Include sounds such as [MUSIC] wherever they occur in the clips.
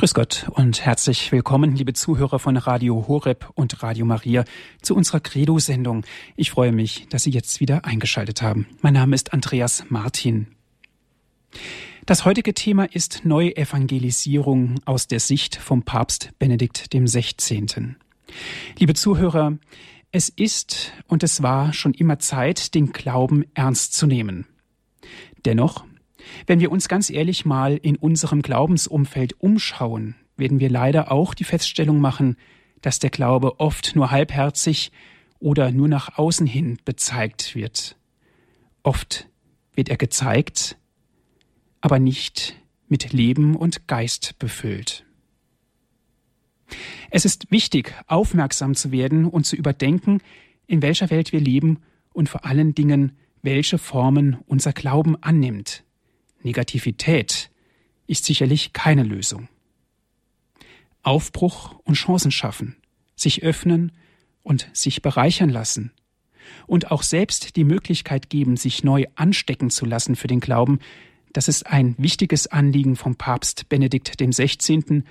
Grüß Gott und herzlich willkommen, liebe Zuhörer von Radio Horeb und Radio Maria, zu unserer Credo-Sendung. Ich freue mich, dass Sie jetzt wieder eingeschaltet haben. Mein Name ist Andreas Martin. Das heutige Thema ist Neuevangelisierung aus der Sicht vom Papst Benedikt XVI. Liebe Zuhörer, es ist und es war schon immer Zeit, den Glauben ernst zu nehmen. Dennoch wenn wir uns ganz ehrlich mal in unserem Glaubensumfeld umschauen, werden wir leider auch die Feststellung machen, dass der Glaube oft nur halbherzig oder nur nach außen hin bezeigt wird. Oft wird er gezeigt, aber nicht mit Leben und Geist befüllt. Es ist wichtig, aufmerksam zu werden und zu überdenken, in welcher Welt wir leben und vor allen Dingen, welche Formen unser Glauben annimmt. Negativität ist sicherlich keine Lösung. Aufbruch und Chancen schaffen, sich öffnen und sich bereichern lassen und auch selbst die Möglichkeit geben, sich neu anstecken zu lassen für den Glauben, das ist ein wichtiges Anliegen vom Papst Benedikt XVI.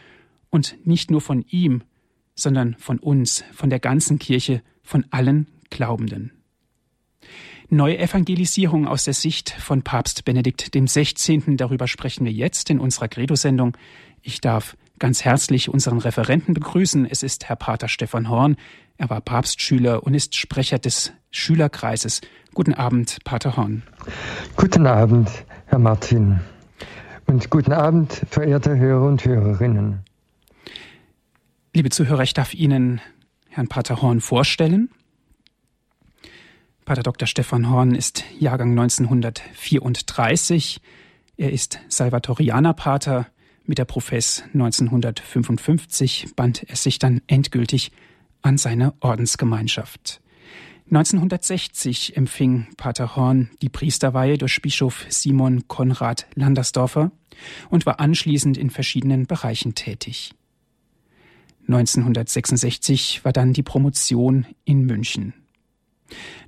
und nicht nur von ihm, sondern von uns, von der ganzen Kirche, von allen Glaubenden. Neuevangelisierung aus der Sicht von Papst Benedikt XVI. Darüber sprechen wir jetzt in unserer Credo-Sendung. Ich darf ganz herzlich unseren Referenten begrüßen. Es ist Herr Pater Stefan Horn. Er war Papstschüler und ist Sprecher des Schülerkreises. Guten Abend, Pater Horn. Guten Abend, Herr Martin. Und guten Abend, verehrte Hörer und Hörerinnen. Liebe Zuhörer, ich darf Ihnen Herrn Pater Horn vorstellen. Pater Dr. Stefan Horn ist Jahrgang 1934. Er ist Salvatorianerpater. Mit der Profess 1955 band er sich dann endgültig an seine Ordensgemeinschaft. 1960 empfing Pater Horn die Priesterweihe durch Bischof Simon Konrad Landersdorfer und war anschließend in verschiedenen Bereichen tätig. 1966 war dann die Promotion in München.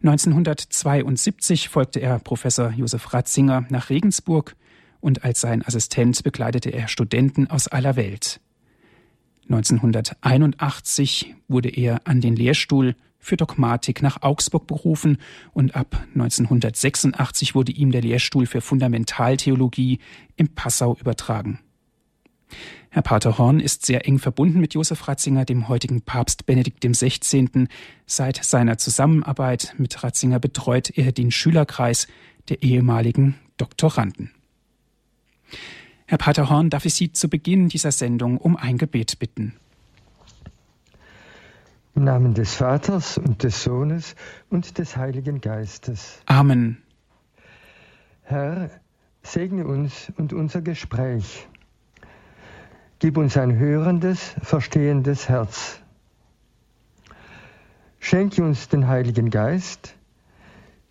1972 folgte er Professor Josef Ratzinger nach Regensburg und als sein Assistent begleitete er Studenten aus aller Welt. 1981 wurde er an den Lehrstuhl für Dogmatik nach Augsburg berufen und ab 1986 wurde ihm der Lehrstuhl für Fundamentaltheologie in Passau übertragen. Herr Pater Horn ist sehr eng verbunden mit Josef Ratzinger, dem heutigen Papst Benedikt XVI. Seit seiner Zusammenarbeit mit Ratzinger betreut er den Schülerkreis der ehemaligen Doktoranden. Herr Pater Horn, darf ich Sie zu Beginn dieser Sendung um ein Gebet bitten? Im Namen des Vaters und des Sohnes und des Heiligen Geistes. Amen. Herr, segne uns und unser Gespräch Gib uns ein hörendes, verstehendes Herz. Schenke uns den Heiligen Geist,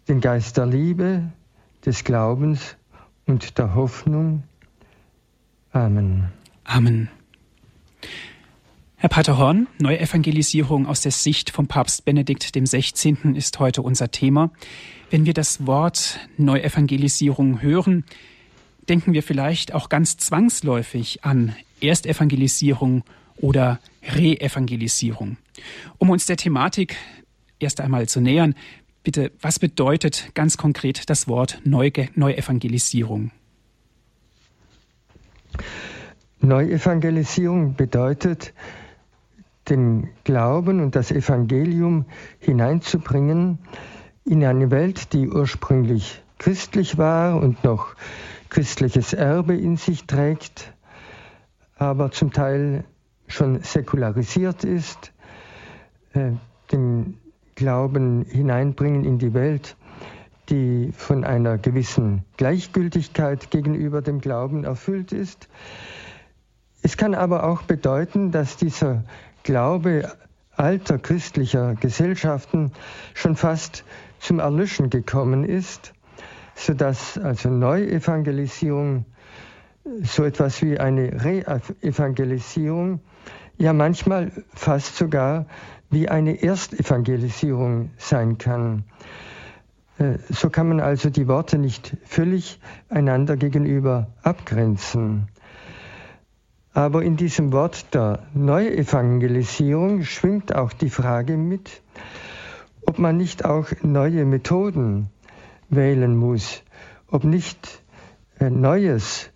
den Geist der Liebe, des Glaubens und der Hoffnung. Amen. Amen. Herr Pater Horn, Neuevangelisierung aus der Sicht vom Papst Benedikt XVI. ist heute unser Thema. Wenn wir das Wort Neuevangelisierung hören, denken wir vielleicht auch ganz zwangsläufig an Erstevangelisierung oder Reevangelisierung. Um uns der Thematik erst einmal zu nähern, bitte, was bedeutet ganz konkret das Wort Neuevangelisierung? Neuevangelisierung bedeutet, den Glauben und das Evangelium hineinzubringen in eine Welt, die ursprünglich christlich war und noch christliches Erbe in sich trägt, aber zum Teil schon säkularisiert ist, äh, den Glauben hineinbringen in die Welt, die von einer gewissen Gleichgültigkeit gegenüber dem Glauben erfüllt ist. Es kann aber auch bedeuten, dass dieser Glaube alter christlicher Gesellschaften schon fast zum Erlöschen gekommen ist, sodass also Neuevangelisierung so etwas wie eine Re-Evangelisierung, ja manchmal fast sogar wie eine Erstevangelisierung sein kann. Äh, so kann man also die Worte nicht völlig einander gegenüber abgrenzen. Aber in diesem Wort der Neuevangelisierung schwingt auch die Frage mit, ob man nicht auch neue Methoden wählen muss, ob nicht äh, Neues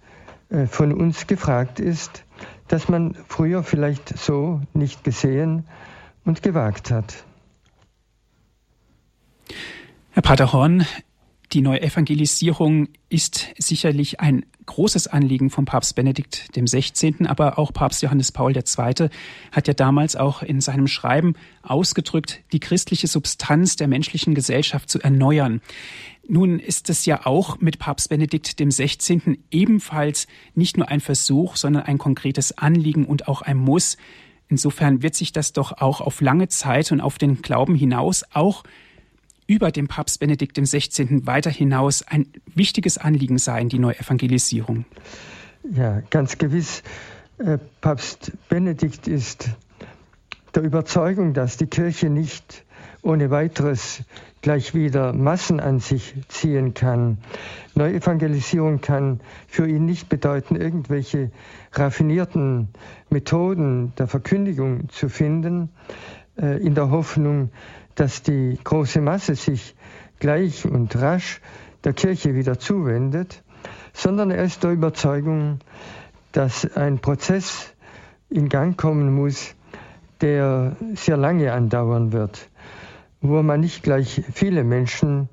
äh, von uns gefragt ist, das man früher vielleicht so nicht gesehen und gewagt hat. Herr Pater Horn, die Neuevangelisierung ist sicherlich ein großes Anliegen von Papst Benedikt XVI., aber auch Papst Johannes Paul II. hat ja damals auch in seinem Schreiben ausgedrückt, die christliche Substanz der menschlichen Gesellschaft zu erneuern. Nun ist es ja auch mit Papst Benedikt XVI. ebenfalls nicht nur ein Versuch, sondern ein konkretes Anliegen und auch ein Muss. Insofern wird sich das doch auch auf lange Zeit und auf den Glauben hinaus auch über dem Papst Benedikt XVI. weiter hinaus ein wichtiges Anliegen sein, die Neuevangelisierung. Ja, ganz gewiss. Äh, Papst Benedikt ist der Überzeugung, dass die Kirche nicht ohne weiteres gleich wieder Massen an sich ziehen kann. Neuevangelisierung kann für ihn nicht bedeuten, irgendwelche raffinierten Methoden der Verkündigung zu finden, äh, in der Hoffnung, dass die große Masse sich gleich und rasch der Kirche wieder zuwendet, sondern er ist der Überzeugung, dass ein Prozess in Gang kommen muss, der sehr lange andauern wird, wo man nicht gleich viele Menschen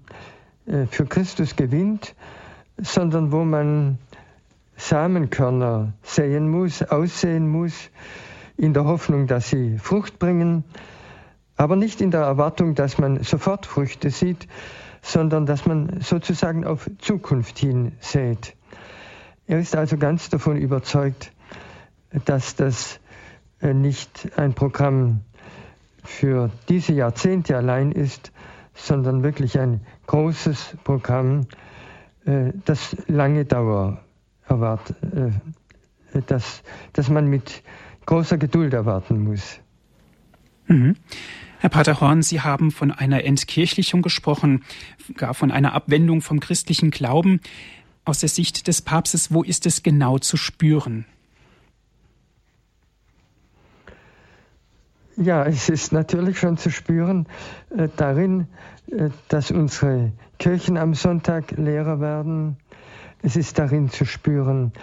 äh, für Christus gewinnt, sondern wo man Samenkörner säen muss, aussehen muss, in der Hoffnung, dass sie Frucht bringen aber nicht in der Erwartung, dass man sofort Früchte sieht, sondern dass man sozusagen auf Zukunft hin sät. Er ist also ganz davon überzeugt, dass das äh, nicht ein Programm für diese Jahrzehnte allein ist, sondern wirklich ein großes Programm, äh, das lange Dauer erwartet, äh, das, das man mit großer Geduld erwarten muss. Mhm. Herr Pater Horn, Sie haben von einer Entkirchlichung gesprochen, gar von einer Abwendung vom christlichen Glauben. Aus der Sicht des Papstes, wo ist es genau zu spüren? Ja, [LAUGHS] es ist natürlich schon zu spüren äh, darin, äh, dass unsere Kirchen am Sonntag leerer werden. Es ist darin zu spüren,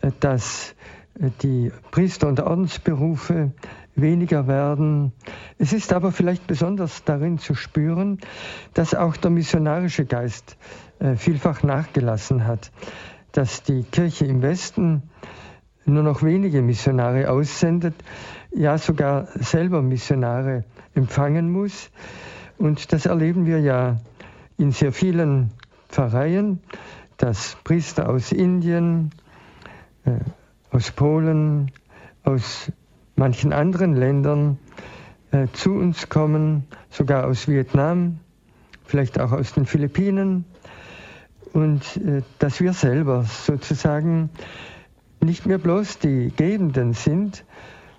äh, dass äh, die Priester- und Ordensberufe weniger werden. Es ist aber vielleicht besonders darin zu spüren, dass auch der missionarische Geist äh, vielfach nachgelassen hat, dass die Kirche im Westen nur noch wenige Missionare aussendet, ja sogar selber Missionare empfangen muss. Und das erleben wir ja in sehr vielen Pfarreien, dass Priester aus Indien, äh, aus Polen, aus manchen anderen Ländern äh, zu uns kommen, sogar aus Vietnam, vielleicht auch aus den Philippinen, und äh, dass wir selber sozusagen nicht mehr bloß die Gebenden sind,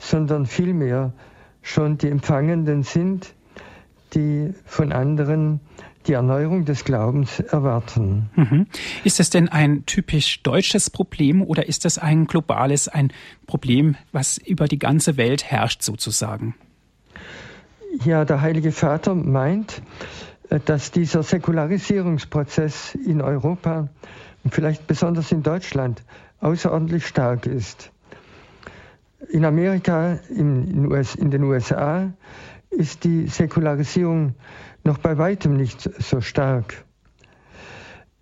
sondern vielmehr schon die Empfangenden sind, die von anderen die Erneuerung des Glaubens erwarten. Mhm. Ist das denn ein typisch deutsches Problem oder ist das ein globales, ein Problem, was über die ganze Welt herrscht sozusagen? Ja, der Heilige Vater meint, äh, dass dieser Säkularisierungsprozess in Europa und vielleicht besonders in Deutschland außerordentlich stark ist. In Amerika, in, den USA ist die Säkularisierung noch bei weitem nicht so stark.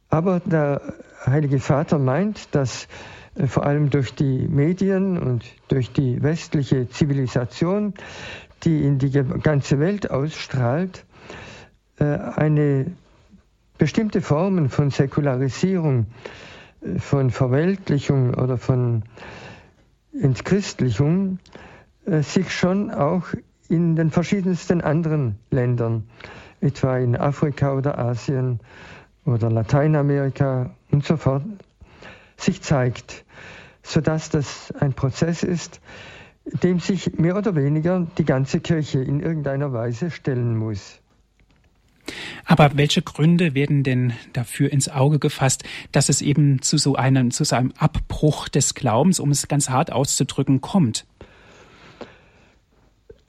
Aber der Heilige Vater meint, dass äh, vor allem durch die Medien und durch die westliche Zivilisation, die in die ganze Welt ausstrahlt, äh, eine bestimmte Formen von Säkularisierung, äh, von Verweltlichung oder von Entchristlichung sich schon auch in den verschiedensten anderen Ländern etwa in Afrika oder Asien oder Lateinamerika und so fort, sich zeigt, sodass das ein Prozess ist, dem sich mehr oder weniger die ganze Kirche in irgendeiner Weise stellen muss. Aber welche Gründe werden denn dafür ins Auge gefasst, dass es eben zu so einem, zu so einem Abbruch des Glaubens, um es ganz hart auszudrücken, kommt?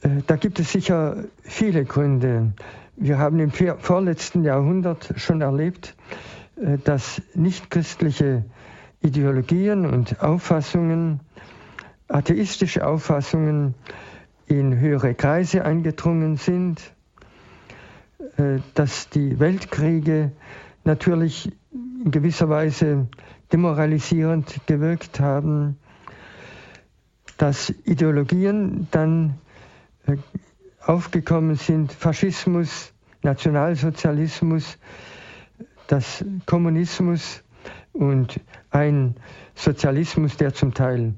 Äh, da gibt es sicher viele Gründe. Wir haben im vorletzten Jahrhundert schon erlebt, äh, dass nichtchristliche Ideologien und Auffassungen, atheistische Auffassungen in höhere Kreise eingedrungen sind, dass die Weltkriege natürlich in gewisser Weise demoralisierend gewirkt haben, dass Ideologien dann äh, aufgekommen sind, Faschismus, Nationalsozialismus, das Kommunismus und ein Sozialismus, der zum Teil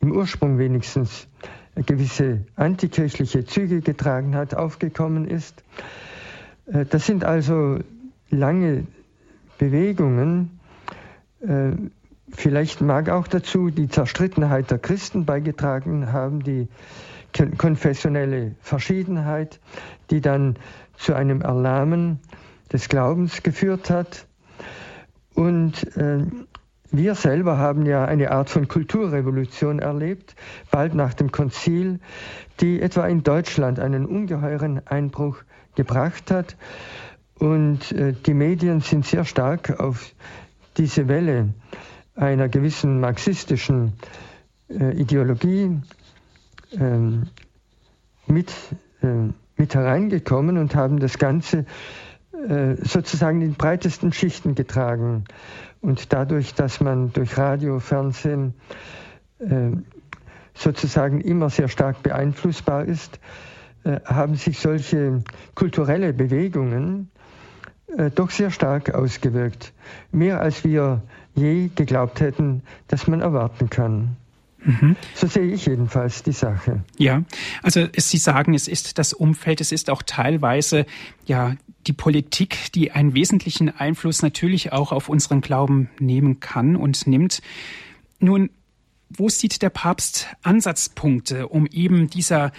im Ursprung wenigstens gewisse antikirchliche Züge getragen hat, aufgekommen ist. Äh, das sind also lange Bewegungen. Äh, vielleicht mag auch dazu die Zerstrittenheit der Christen beigetragen haben, die konfessionelle Verschiedenheit, die dann zu einem Erlahmen des Glaubens geführt hat. Und äh, wir selber haben ja eine Art von Kulturrevolution erlebt, bald nach dem Konzil, die etwa in Deutschland einen ungeheuren Einbruch gebracht hat. Und äh, die Medien sind sehr stark auf diese Welle einer gewissen marxistischen äh, Ideologie ähm, mit, äh, mit hereingekommen und haben das Ganze sozusagen in breitesten Schichten getragen. Und dadurch, dass man durch Radio, Fernsehen sozusagen immer sehr stark beeinflussbar ist, haben sich solche kulturelle Bewegungen äh, doch sehr stark ausgewirkt. Mehr als wir je geglaubt hätten, dass man erwarten kann. Mhm. So sehe ich jedenfalls die Sache. Ja, also Sie sagen, es ist das Umfeld, es ist auch teilweise ja die Politik, die einen wesentlichen Einfluss natürlich auch auf unseren Glauben nehmen kann und nimmt. Nun, wo sieht der Papst Ansatzpunkte, um eben dieser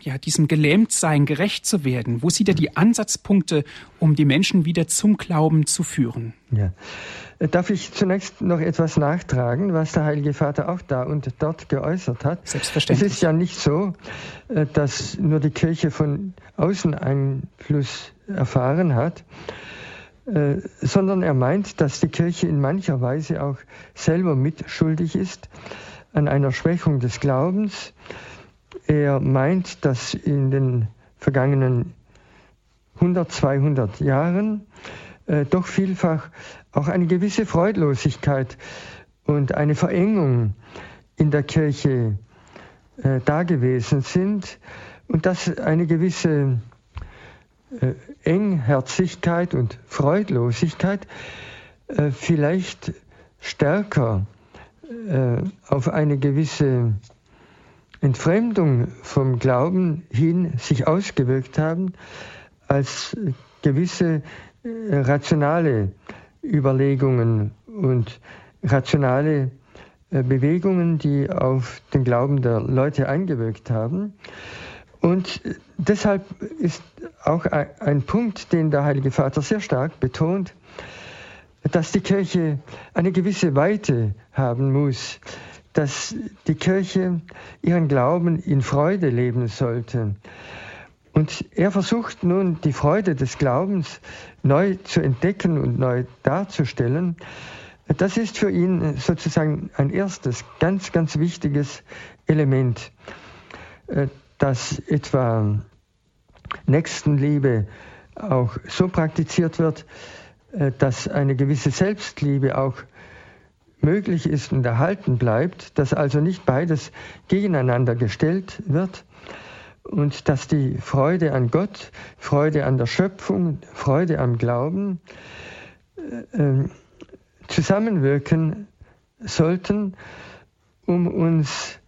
ja, diesem Gelähmtsein gerecht zu werden? Wo sieht er die Ansatzpunkte, um die Menschen wieder zum Glauben zu führen? Ja. Darf ich zunächst noch etwas nachtragen, was der Heilige Vater auch da und dort geäußert hat? Selbstverständlich. Es ist ja nicht so, äh, dass nur die Kirche von außen Einfluss erfahren hat, äh, sondern er meint, dass die Kirche in mancher Weise auch selber mitschuldig ist an einer Schwächung des Glaubens. Er meint, dass in den vergangenen 100, 200 Jahren äh, doch vielfach auch eine gewisse Freudlosigkeit und eine Verengung in der Kirche äh, da gewesen sind und dass eine gewisse äh, Engherzigkeit und Freudlosigkeit äh, vielleicht stärker äh, auf eine gewisse Entfremdung vom Glauben hin sich ausgewirkt haben, als gewisse äh, rationale Überlegungen und rationale äh, Bewegungen, die auf den Glauben der Leute eingewirkt haben. Und deshalb ist auch ein Punkt, den der Heilige Vater sehr stark betont, dass die Kirche eine gewisse Weite haben muss, dass die Kirche ihren Glauben in Freude leben sollte. Und er versucht nun, die Freude des Glaubens neu zu entdecken und neu darzustellen. Das ist für ihn sozusagen ein erstes, ganz, ganz wichtiges Element, äh, dass etwa Nächstenliebe auch so praktiziert wird, äh, dass eine gewisse Selbstliebe auch möglich ist und erhalten bleibt, dass also nicht beides gegeneinander gestellt wird, und dass die Freude an Gott, Freude an der Schöpfung, Freude am Glauben äh, ähm, zusammenwirken sollten, um uns,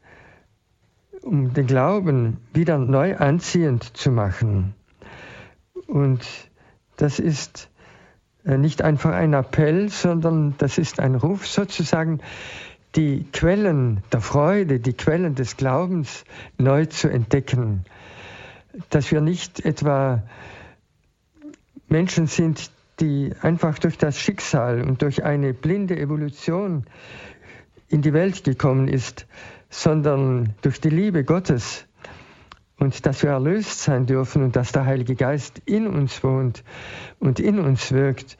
um den Glauben wieder neu anziehend zu machen. Und das ist nicht einfach ein Appell, sondern das ist ein Ruf sozusagen, die Quellen der Freude, die Quellen des Glaubens neu zu entdecken. Dass wir nicht etwa Menschen sind, die einfach durch das Schicksal und durch eine blinde Evolution in die Welt gekommen ist, sondern durch die Liebe Gottes und dass wir erlöst sein dürfen und dass der Heilige Geist in uns wohnt und in uns wirkt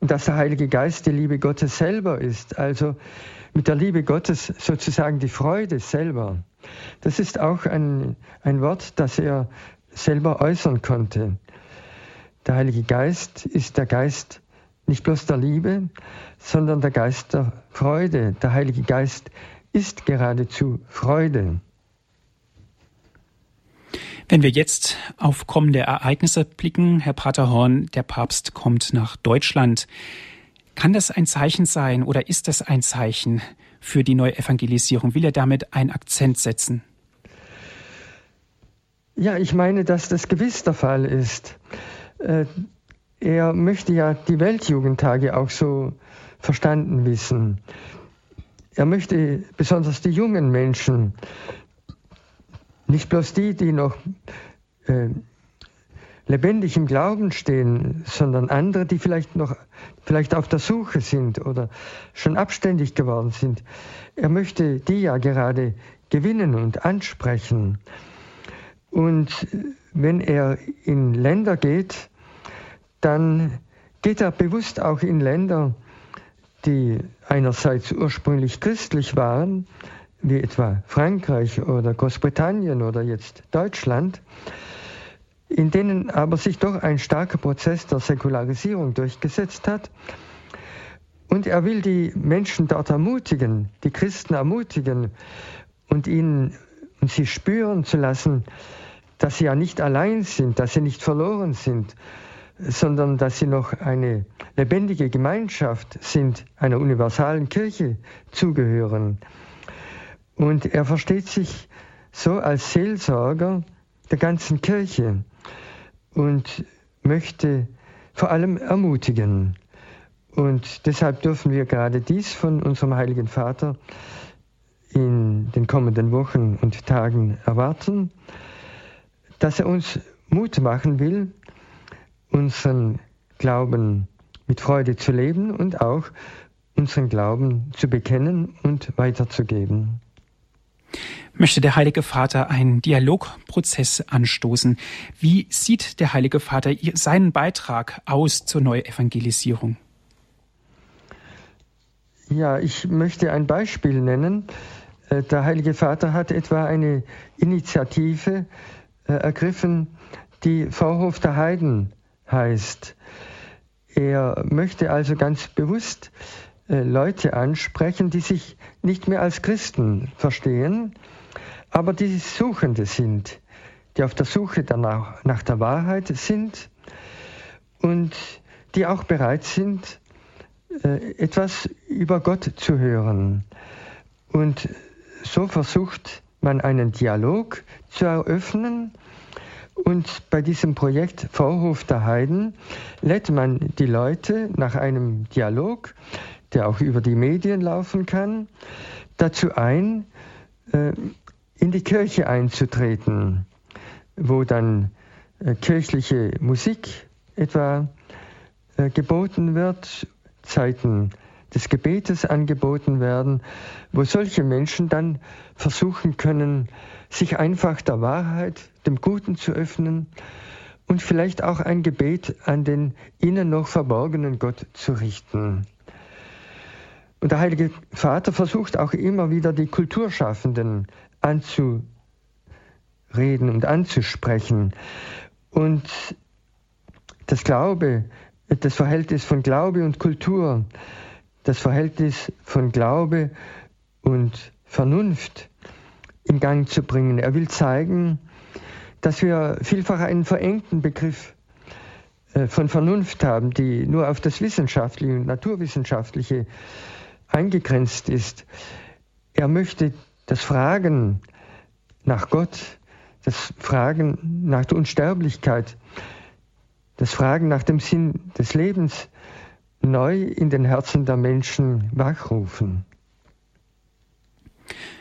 und dass der Heilige Geist die Liebe Gottes selber ist, also mit der Liebe Gottes sozusagen die Freude selber. Das ist auch ein, ein Wort, das er selber äußern konnte. Der Heilige Geist ist der Geist nicht bloß der Liebe, sondern der Geist der Freude. Der Heilige Geist ist geradezu Freude. Wenn wir jetzt auf kommende Ereignisse blicken, Herr Paterhorn, der Papst kommt nach Deutschland. Kann das ein Zeichen sein oder ist das ein Zeichen für die Neuevangelisierung? Will er damit einen Akzent setzen? Ja, ich meine, dass das gewiss der Fall ist. Äh, er möchte ja die Weltjugendtage auch so verstanden wissen. Er möchte besonders die jungen Menschen, nicht bloß die, die noch äh, lebendig im Glauben stehen, sondern andere, die vielleicht noch vielleicht auf der Suche sind oder schon abständig geworden sind. Er möchte die ja gerade gewinnen und ansprechen. Und wenn er in Länder geht, dann geht er bewusst auch in Länder, die einerseits ursprünglich christlich waren, wie etwa Frankreich oder Großbritannien oder jetzt Deutschland, in denen aber sich doch ein starker Prozess der Säkularisierung durchgesetzt hat. Und er will die Menschen dort ermutigen, die Christen ermutigen und ihnen und sie spüren zu lassen, dass sie ja nicht allein sind, dass sie nicht verloren sind, sondern dass sie noch eine lebendige Gemeinschaft sind, einer universalen Kirche zugehören. Und er versteht sich so als Seelsorger der ganzen Kirche und möchte vor allem ermutigen. Und deshalb dürfen wir gerade dies von unserem Heiligen Vater in den kommenden Wochen und Tagen erwarten, dass er uns Mut machen will, unseren Glauben mit Freude zu leben und auch unseren Glauben zu bekennen und weiterzugeben. Möchte der Heilige Vater einen Dialogprozess anstoßen? Wie sieht der Heilige Vater seinen Beitrag aus zur Neuevangelisierung? Ja, ich möchte ein Beispiel nennen. Äh, der Heilige Vater hat etwa eine Initiative äh, ergriffen, die Vorhof der Heiden heißt. Er möchte also ganz bewusst Leute ansprechen, die sich nicht mehr als Christen verstehen, aber die Suchende sind, die auf der Suche danach, nach der Wahrheit sind und die auch bereit sind, äh, etwas über Gott zu hören. Und so versucht man einen Dialog zu eröffnen und bei diesem Projekt Vorhof der Heiden lädt man die Leute nach einem Dialog, der auch über die Medien laufen kann, dazu ein, äh, in die Kirche einzutreten, wo dann äh, kirchliche Musik etwa äh, geboten wird, Zeiten des Gebetes angeboten werden, wo solche Menschen dann versuchen können, sich einfach der Wahrheit, dem Guten zu öffnen und vielleicht auch ein Gebet an den ihnen noch verborgenen Gott zu richten. Und der Heilige Vater versucht auch immer wieder die Kulturschaffenden anzureden und anzusprechen. Und das Glaube, das Verhältnis von Glaube und Kultur, das Verhältnis von Glaube und Vernunft in Gang zu bringen. Er will zeigen, dass wir vielfach einen verengten Begriff äh, von Vernunft haben, die nur auf das Wissenschaftliche und Naturwissenschaftliche eingegrenzt ist. Er möchte das Fragen nach Gott, das Fragen nach der Unsterblichkeit, das Fragen nach dem Sinn des Lebens neu in den Herzen der Menschen wachrufen.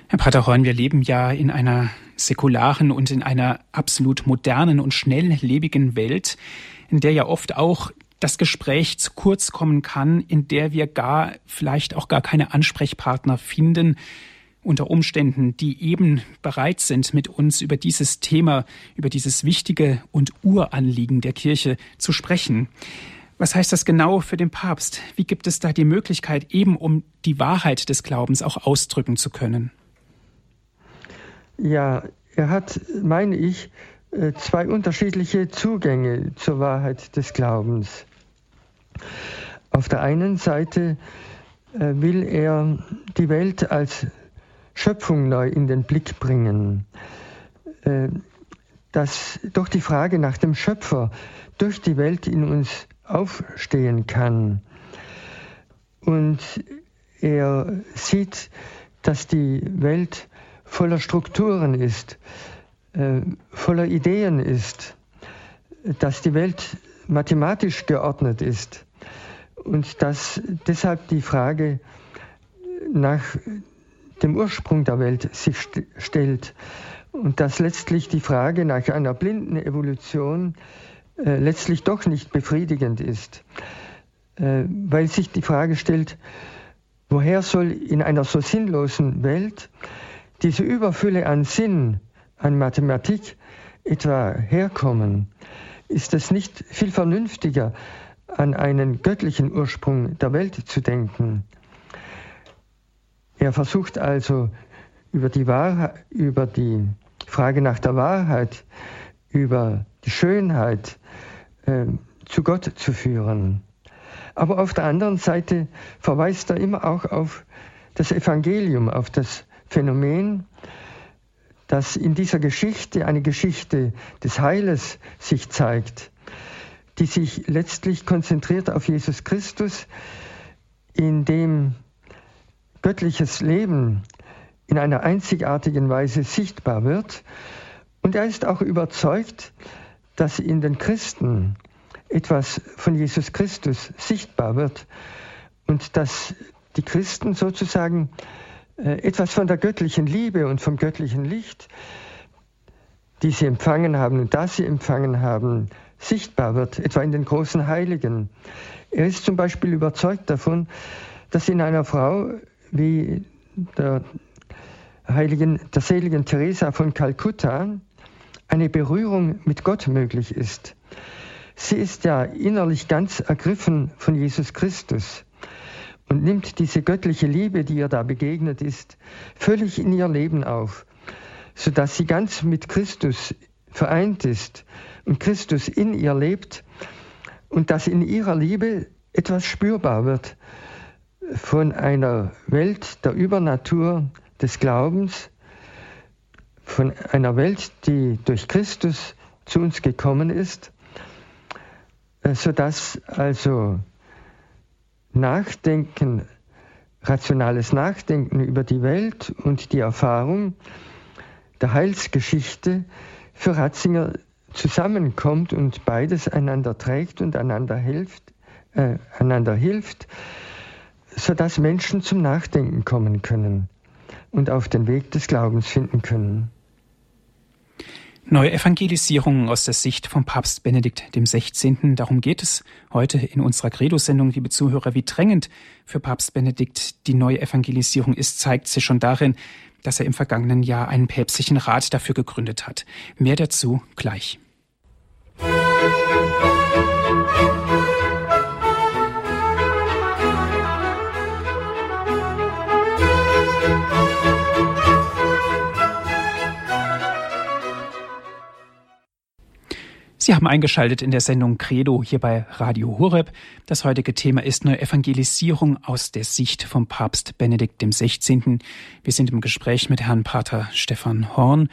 Herr Pater Horn, wir leben ja in einer säkularen und in einer absolut modernen und schnelllebigen Welt, in der ja oft auch das Gespräch zu kurz kommen kann, in der wir gar vielleicht auch gar keine Ansprechpartner finden, unter Umständen, die eben bereit sind, mit uns über dieses Thema, über dieses wichtige und Uranliegen der Kirche zu sprechen. Was heißt das genau für den Papst? Wie gibt es da die Möglichkeit, eben um die Wahrheit des Glaubens auch ausdrücken zu können? Ja, er hat, meine ich, äh, zwei unterschiedliche Zugänge zur Wahrheit des Glaubens. Auf der einen Seite äh, will er die Welt als Schöpfung neu in den Blick bringen, äh, dass doch die Frage nach dem Schöpfer durch die Welt in uns aufstehen kann. Und er sieht, dass die Welt voller Strukturen ist, äh, voller Ideen ist, dass die Welt mathematisch geordnet ist und dass deshalb die Frage nach dem Ursprung der Welt sich st stellt und dass letztlich die Frage nach einer blinden Evolution äh, letztlich doch nicht befriedigend ist, äh, weil sich die Frage stellt, woher soll in einer so sinnlosen Welt diese Überfülle an Sinn, an Mathematik etwa herkommen, ist es nicht viel vernünftiger, an einen göttlichen Ursprung der Welt zu denken. Er versucht also über die, Wahrheit, über die Frage nach der Wahrheit, über die Schönheit äh, zu Gott zu führen. Aber auf der anderen Seite verweist er immer auch auf das Evangelium, auf das Phänomen, dass in dieser Geschichte eine Geschichte des Heiles sich zeigt, die sich letztlich konzentriert auf Jesus Christus, in dem göttliches Leben in einer einzigartigen Weise sichtbar wird. Und er ist auch überzeugt, dass in den Christen etwas von Jesus Christus sichtbar wird und dass die Christen sozusagen etwas von der göttlichen Liebe und vom göttlichen Licht, die sie empfangen haben und das sie empfangen haben, sichtbar wird, etwa in den großen Heiligen. Er ist zum Beispiel überzeugt davon, dass in einer Frau wie der heiligen, der seligen Teresa von Kalkutta eine Berührung mit Gott möglich ist. Sie ist ja innerlich ganz ergriffen von Jesus Christus und nimmt diese göttliche Liebe, die ihr da begegnet ist, völlig in ihr Leben auf, sodass sie ganz mit Christus vereint ist und Christus in ihr lebt und dass in ihrer Liebe etwas spürbar wird von einer Welt der Übernatur des Glaubens, von einer Welt, die durch Christus zu uns gekommen ist, äh, sodass also Nachdenken, rationales Nachdenken über die Welt und die Erfahrung der Heilsgeschichte für Ratzinger zusammenkommt und beides einander trägt und einander hilft, äh, einander hilft, sodass Menschen zum Nachdenken kommen können und auf den Weg des Glaubens finden können. Neue Evangelisierung aus der Sicht von Papst Benedikt XVI. Darum geht es heute in unserer Credo-Sendung, liebe Zuhörer. Wie drängend für Papst Benedikt die neue Evangelisierung ist, zeigt sich schon darin, dass er im vergangenen Jahr einen päpstlichen Rat dafür gegründet hat. Mehr dazu gleich. Musik Sie haben eingeschaltet in der Sendung Credo hier bei Radio Horeb. Das heutige Thema ist eine Evangelisierung aus der Sicht vom Papst Benedikt XVI. Wir sind im Gespräch mit Herrn Pater Stefan Horn.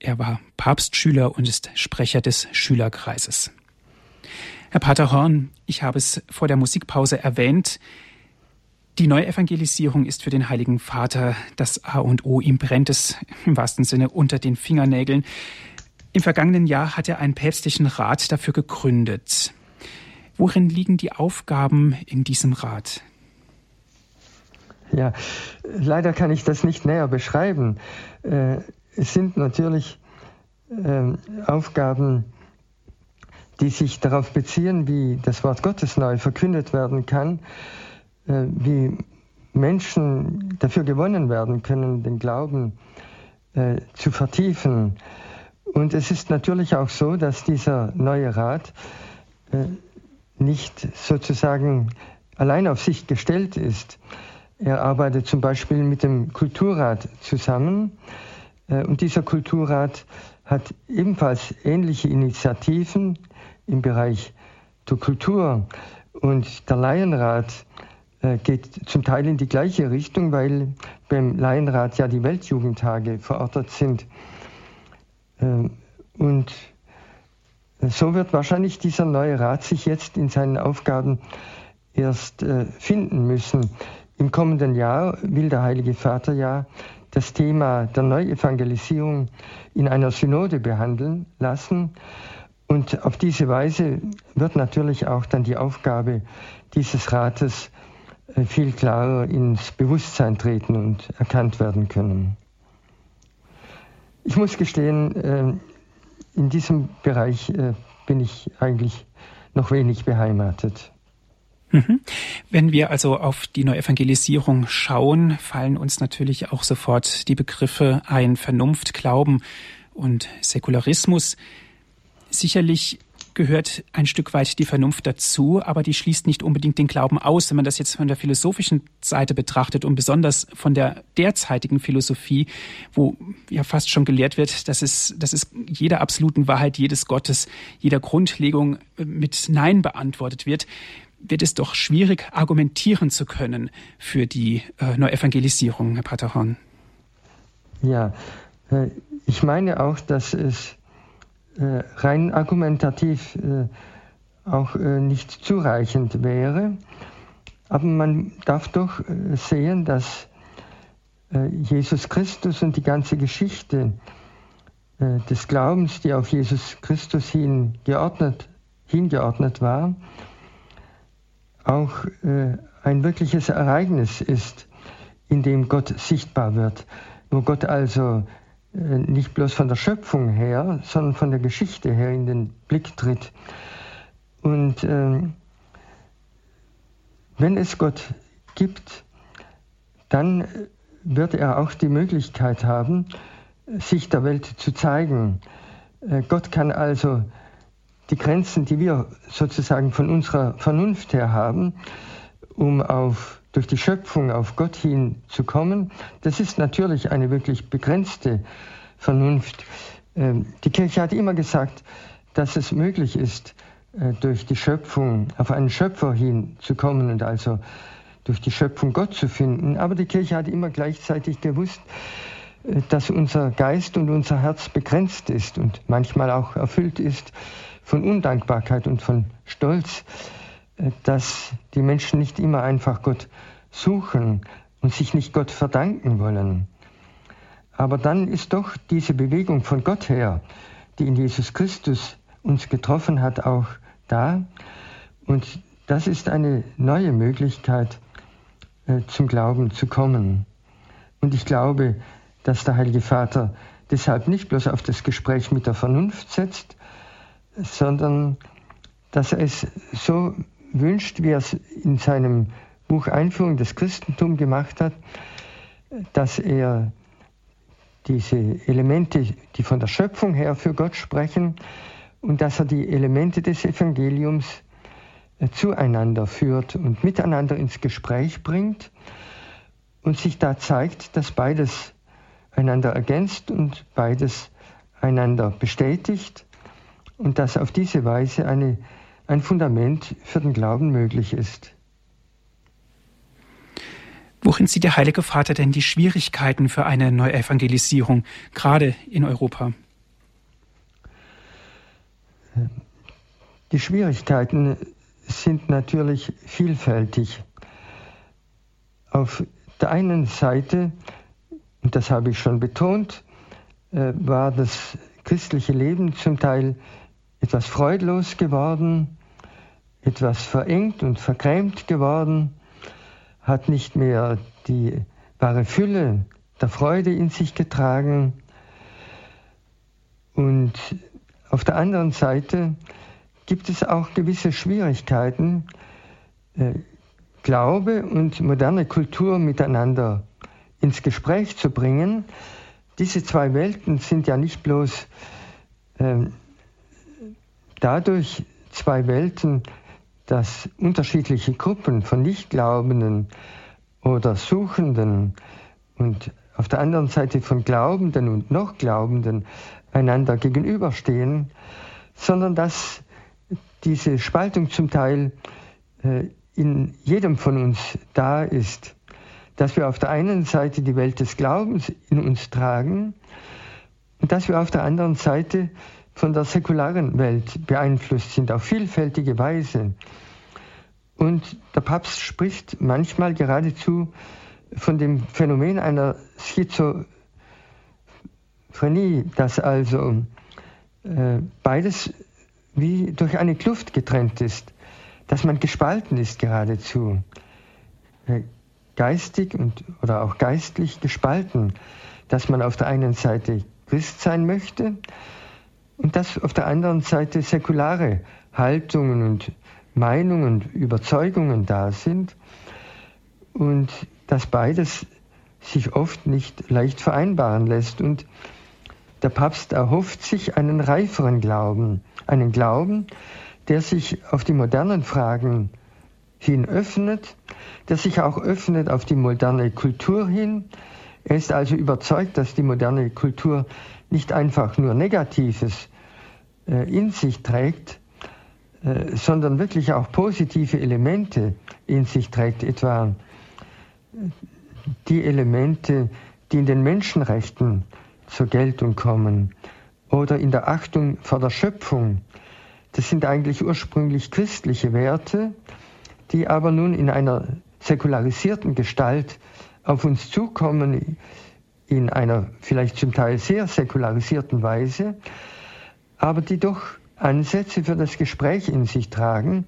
Er war Papstschüler und ist Sprecher des Schülerkreises. Herr Pater Horn, ich habe es vor der Musikpause erwähnt. Die Neuevangelisierung ist für den Heiligen Vater das A und O. Ihm brennt es im wahrsten Sinne unter den Fingernägeln. Im vergangenen Jahr hat er einen päpstlichen Rat dafür gegründet. Worin liegen die Aufgaben in diesem Rat? Ja, leider kann ich das nicht näher beschreiben. Äh, es sind natürlich ähm, Aufgaben, die sich darauf beziehen, wie das Wort Gottes neu verkündet werden kann, äh, wie Menschen dafür gewonnen werden können, den Glauben äh, zu vertiefen. Und es ist natürlich auch so, dass dieser neue Rat nicht sozusagen allein auf sich gestellt ist. Er arbeitet zum Beispiel mit dem Kulturrat zusammen äh, und dieser Kulturrat hat ebenfalls ähnliche Initiativen im Bereich der Kultur und der Laienrat äh, geht zum Teil in die gleiche Richtung, weil beim Laienrat ja die Weltjugendtage verortet sind. Äh, und so wird wahrscheinlich dieser neue Rat sich jetzt in seinen Aufgaben erst finden müssen. Im kommenden Jahr will der Heilige Vater ja das Thema der Neuevangelisierung in einer Synode behandeln lassen. Und auf diese Weise wird natürlich auch dann die Aufgabe dieses Rates äh, viel klarer ins Bewusstsein treten und erkannt werden können. Ich muss gestehen, äh, in diesem Bereich äh, bin ich eigentlich noch wenig beheimatet. Mhm. Wenn wir also auf die Neuevangelisierung schauen, fallen uns natürlich auch sofort die Begriffe ein Vernunft, Glauben und Säkularismus. Sicherlich gehört ein Stück weit die Vernunft dazu, aber die schließt nicht unbedingt den Glauben aus. Wenn man das jetzt von der philosophischen Seite betrachtet und besonders von der derzeitigen Philosophie, wo ja fast schon gelehrt wird, dass es, dass es jeder absoluten Wahrheit jedes Gottes, jeder Grundlegung mit Nein beantwortet wird, wird es doch schwierig, argumentieren zu können für die äh, Neuevangelisierung, Herr Pater Horn. Ja, äh, ich meine auch, dass es äh, rein argumentativ äh, auch äh, nicht zureichend wäre. Aber man darf doch äh, sehen, dass Jesus Christus und die ganze Geschichte des Glaubens, die auf Jesus Christus hin geordnet, hingeordnet war, auch äh, ein wirkliches Ereignis ist, in dem Gott sichtbar wird, wo Gott also äh, nicht bloß von der Schöpfung her, sondern von der Geschichte her in den Blick tritt. Und äh, wenn es Gott gibt, dann wird er auch die Möglichkeit haben, sich der Welt zu zeigen. Äh, Gott kann also die Grenzen, die wir sozusagen von unserer Vernunft her haben, um auf, durch die Schöpfung auf Gott hin zu kommen, das ist natürlich eine wirklich begrenzte Vernunft. Ähm, die Kirche hat immer gesagt, dass es möglich ist, äh, durch die Schöpfung auf einen Schöpfer hinzukommen und also durch die Schöpfung Gott zu finden. Aber die Kirche hat immer gleichzeitig gewusst, äh, dass unser Geist und unser Herz begrenzt ist und manchmal auch erfüllt ist von Undankbarkeit und von Stolz, dass die Menschen nicht immer einfach Gott suchen und sich nicht Gott verdanken wollen. Aber dann ist doch diese Bewegung von Gott her, die in Jesus Christus uns getroffen hat, auch da. Und das ist eine neue Möglichkeit, äh, zum Glauben zu kommen. Und ich glaube, dass der Heilige Vater deshalb nicht bloß auf das Gespräch mit der Vernunft setzt, sondern dass er es so wünscht, wie er es in seinem Buch Einführung des Christentum gemacht hat, dass er diese Elemente, die von der Schöpfung her für Gott sprechen, und dass er die Elemente des Evangeliums äh, zueinander führt und miteinander ins Gespräch bringt und sich da zeigt, dass beides einander ergänzt und beides einander bestätigt und dass auf diese Weise eine, ein Fundament für den Glauben möglich ist. Worin sieht der Heilige Vater denn die Schwierigkeiten für eine Neuevangelisierung, gerade in Europa? Die Schwierigkeiten sind natürlich vielfältig. Auf der einen Seite, und das habe ich schon betont, äh, war das christliche Leben zum Teil etwas freudlos geworden, etwas verengt und vergrämt geworden, hat nicht mehr die wahre Fülle der Freude in sich getragen. Und auf der anderen Seite gibt es auch gewisse Schwierigkeiten, äh, Glaube und moderne Kultur miteinander ins Gespräch zu bringen. Diese zwei Welten sind ja nicht bloß äh, dadurch zwei Welten, dass unterschiedliche Gruppen von Nichtglaubenden oder Suchenden und auf der anderen Seite von Glaubenden und noch Glaubenden einander gegenüberstehen, sondern dass diese Spaltung zum Teil äh, in jedem von uns da ist, dass wir auf der einen Seite die Welt des Glaubens in uns tragen und dass wir auf der anderen Seite von der säkularen Welt beeinflusst sind, auf vielfältige Weise. Und der Papst spricht manchmal geradezu von dem Phänomen einer Schizophrenie, dass also äh, beides wie durch eine Kluft getrennt ist, dass man gespalten ist geradezu, äh, geistig und, oder auch geistlich gespalten, dass man auf der einen Seite Christ sein möchte und dass auf der anderen Seite säkulare Haltungen und Meinungen Überzeugungen da sind und dass beides sich oft nicht leicht vereinbaren lässt. Und der Papst erhofft sich einen reiferen Glauben, einen Glauben, der sich auf die modernen Fragen hin öffnet, der sich auch öffnet auf die moderne Kultur hin. Er ist also überzeugt, dass die moderne Kultur nicht einfach nur Negatives äh, in sich trägt, äh, sondern wirklich auch positive Elemente in sich trägt, etwa die Elemente, die in den Menschenrechten zur Geltung kommen oder in der Achtung vor der Schöpfung. Das sind eigentlich ursprünglich christliche Werte, die aber nun in einer säkularisierten Gestalt auf uns zukommen, in einer vielleicht zum Teil sehr säkularisierten Weise, aber die doch Ansätze für das Gespräch in sich tragen,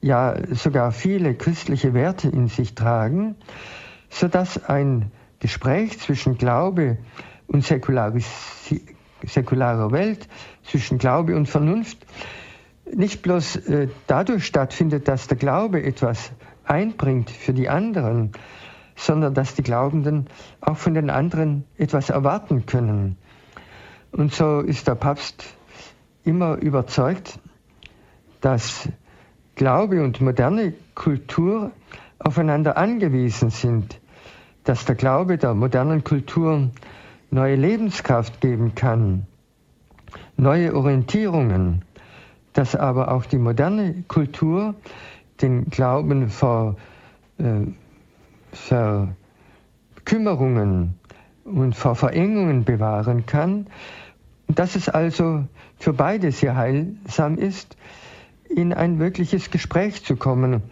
ja sogar viele christliche Werte in sich tragen, sodass ein Gespräch zwischen Glaube und säkularer Welt, zwischen Glaube und Vernunft, nicht bloß äh, dadurch stattfindet, dass der Glaube etwas einbringt für die anderen, sondern dass die Glaubenden auch von den anderen etwas erwarten können. Und so ist der Papst immer überzeugt, dass Glaube und moderne Kultur aufeinander angewiesen sind, dass der Glaube der modernen Kultur neue Lebenskraft geben kann, neue Orientierungen, dass aber auch die moderne Kultur den Glauben vor äh, Verkümmerungen und vor Verengungen bewahren kann, dass es also für beide sehr heilsam ist, in ein wirkliches Gespräch zu kommen.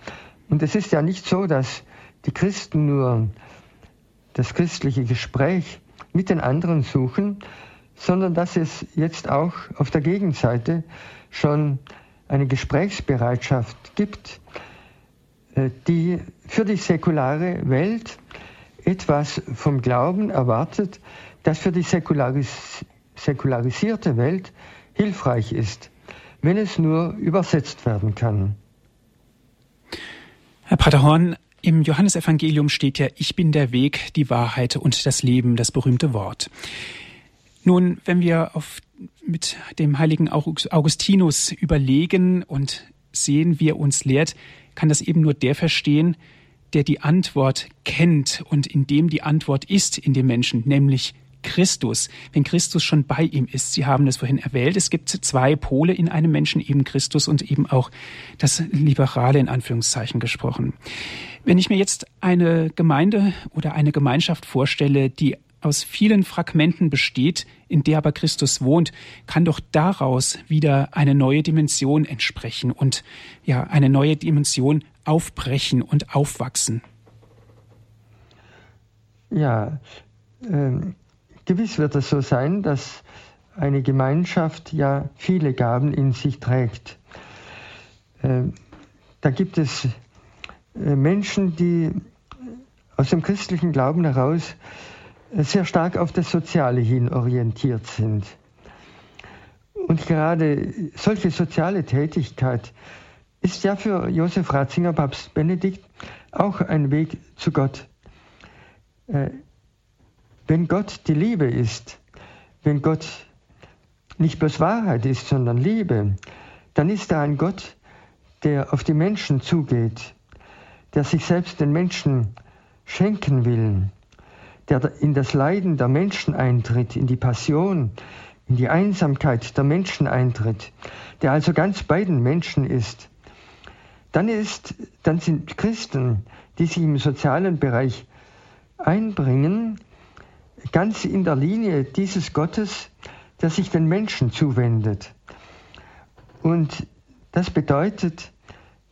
Und es ist ja nicht so, dass die Christen nur das christliche Gespräch mit den anderen suchen, sondern dass es jetzt auch auf der Gegenseite schon eine Gesprächsbereitschaft gibt, die für die säkulare Welt etwas vom Glauben erwartet, das für die säkularis säkularisierte Welt hilfreich ist, wenn es nur übersetzt werden kann. Herr Pater Horn, im Johannesevangelium steht ja, ich bin der Weg, die Wahrheit und das Leben, das berühmte Wort. Nun, wenn wir auf, mit dem heiligen Augustinus überlegen und sehen, wie er uns lehrt, kann das eben nur der verstehen, der die Antwort kennt und in dem die Antwort ist in dem Menschen, nämlich Christus, wenn Christus schon bei ihm ist. Sie haben es vorhin erwähnt, es gibt zwei Pole in einem Menschen, eben Christus und eben auch das Liberale in Anführungszeichen gesprochen. Wenn ich mir jetzt eine Gemeinde oder eine Gemeinschaft vorstelle, die aus vielen Fragmenten besteht, in der aber Christus wohnt, kann doch daraus wieder eine neue Dimension entsprechen und ja, eine neue Dimension aufbrechen und aufwachsen. Ja, ähm, Gewiss wird es so sein, dass eine Gemeinschaft ja viele Gaben in sich trägt. Äh, da gibt es äh, Menschen, die aus dem christlichen Glauben heraus äh, sehr stark auf das Soziale hin orientiert sind. Und gerade solche soziale Tätigkeit ist ja für Josef Ratzinger, Papst Benedikt, auch ein Weg zu Gott. Äh, wenn Gott die Liebe ist, wenn Gott nicht bloß Wahrheit ist, sondern Liebe, dann ist er ein Gott, der auf die Menschen zugeht, der sich selbst den Menschen schenken will, der in das Leiden der Menschen eintritt, in die Passion, in die Einsamkeit der Menschen eintritt, der also ganz bei den Menschen ist, dann ist, dann sind Christen, die sich im sozialen Bereich einbringen, ganz in der Linie dieses Gottes, der sich den Menschen zuwendet. Und das bedeutet,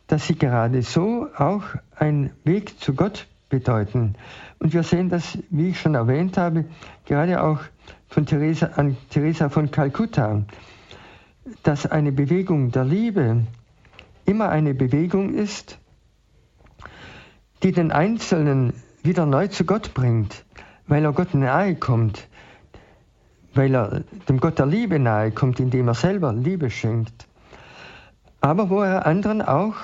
dass sie gerade so auch einen Weg zu Gott bedeuten. Und wir sehen das, wie ich schon erwähnt habe, gerade auch von Teresa, an Teresa von Kalkutta, dass eine Bewegung der Liebe immer eine Bewegung ist, die den Einzelnen wieder neu zu Gott bringt, weil er Gott nahe kommt, weil er dem Gott der Liebe nahe kommt, indem er selber Liebe schenkt. Aber wo er anderen auch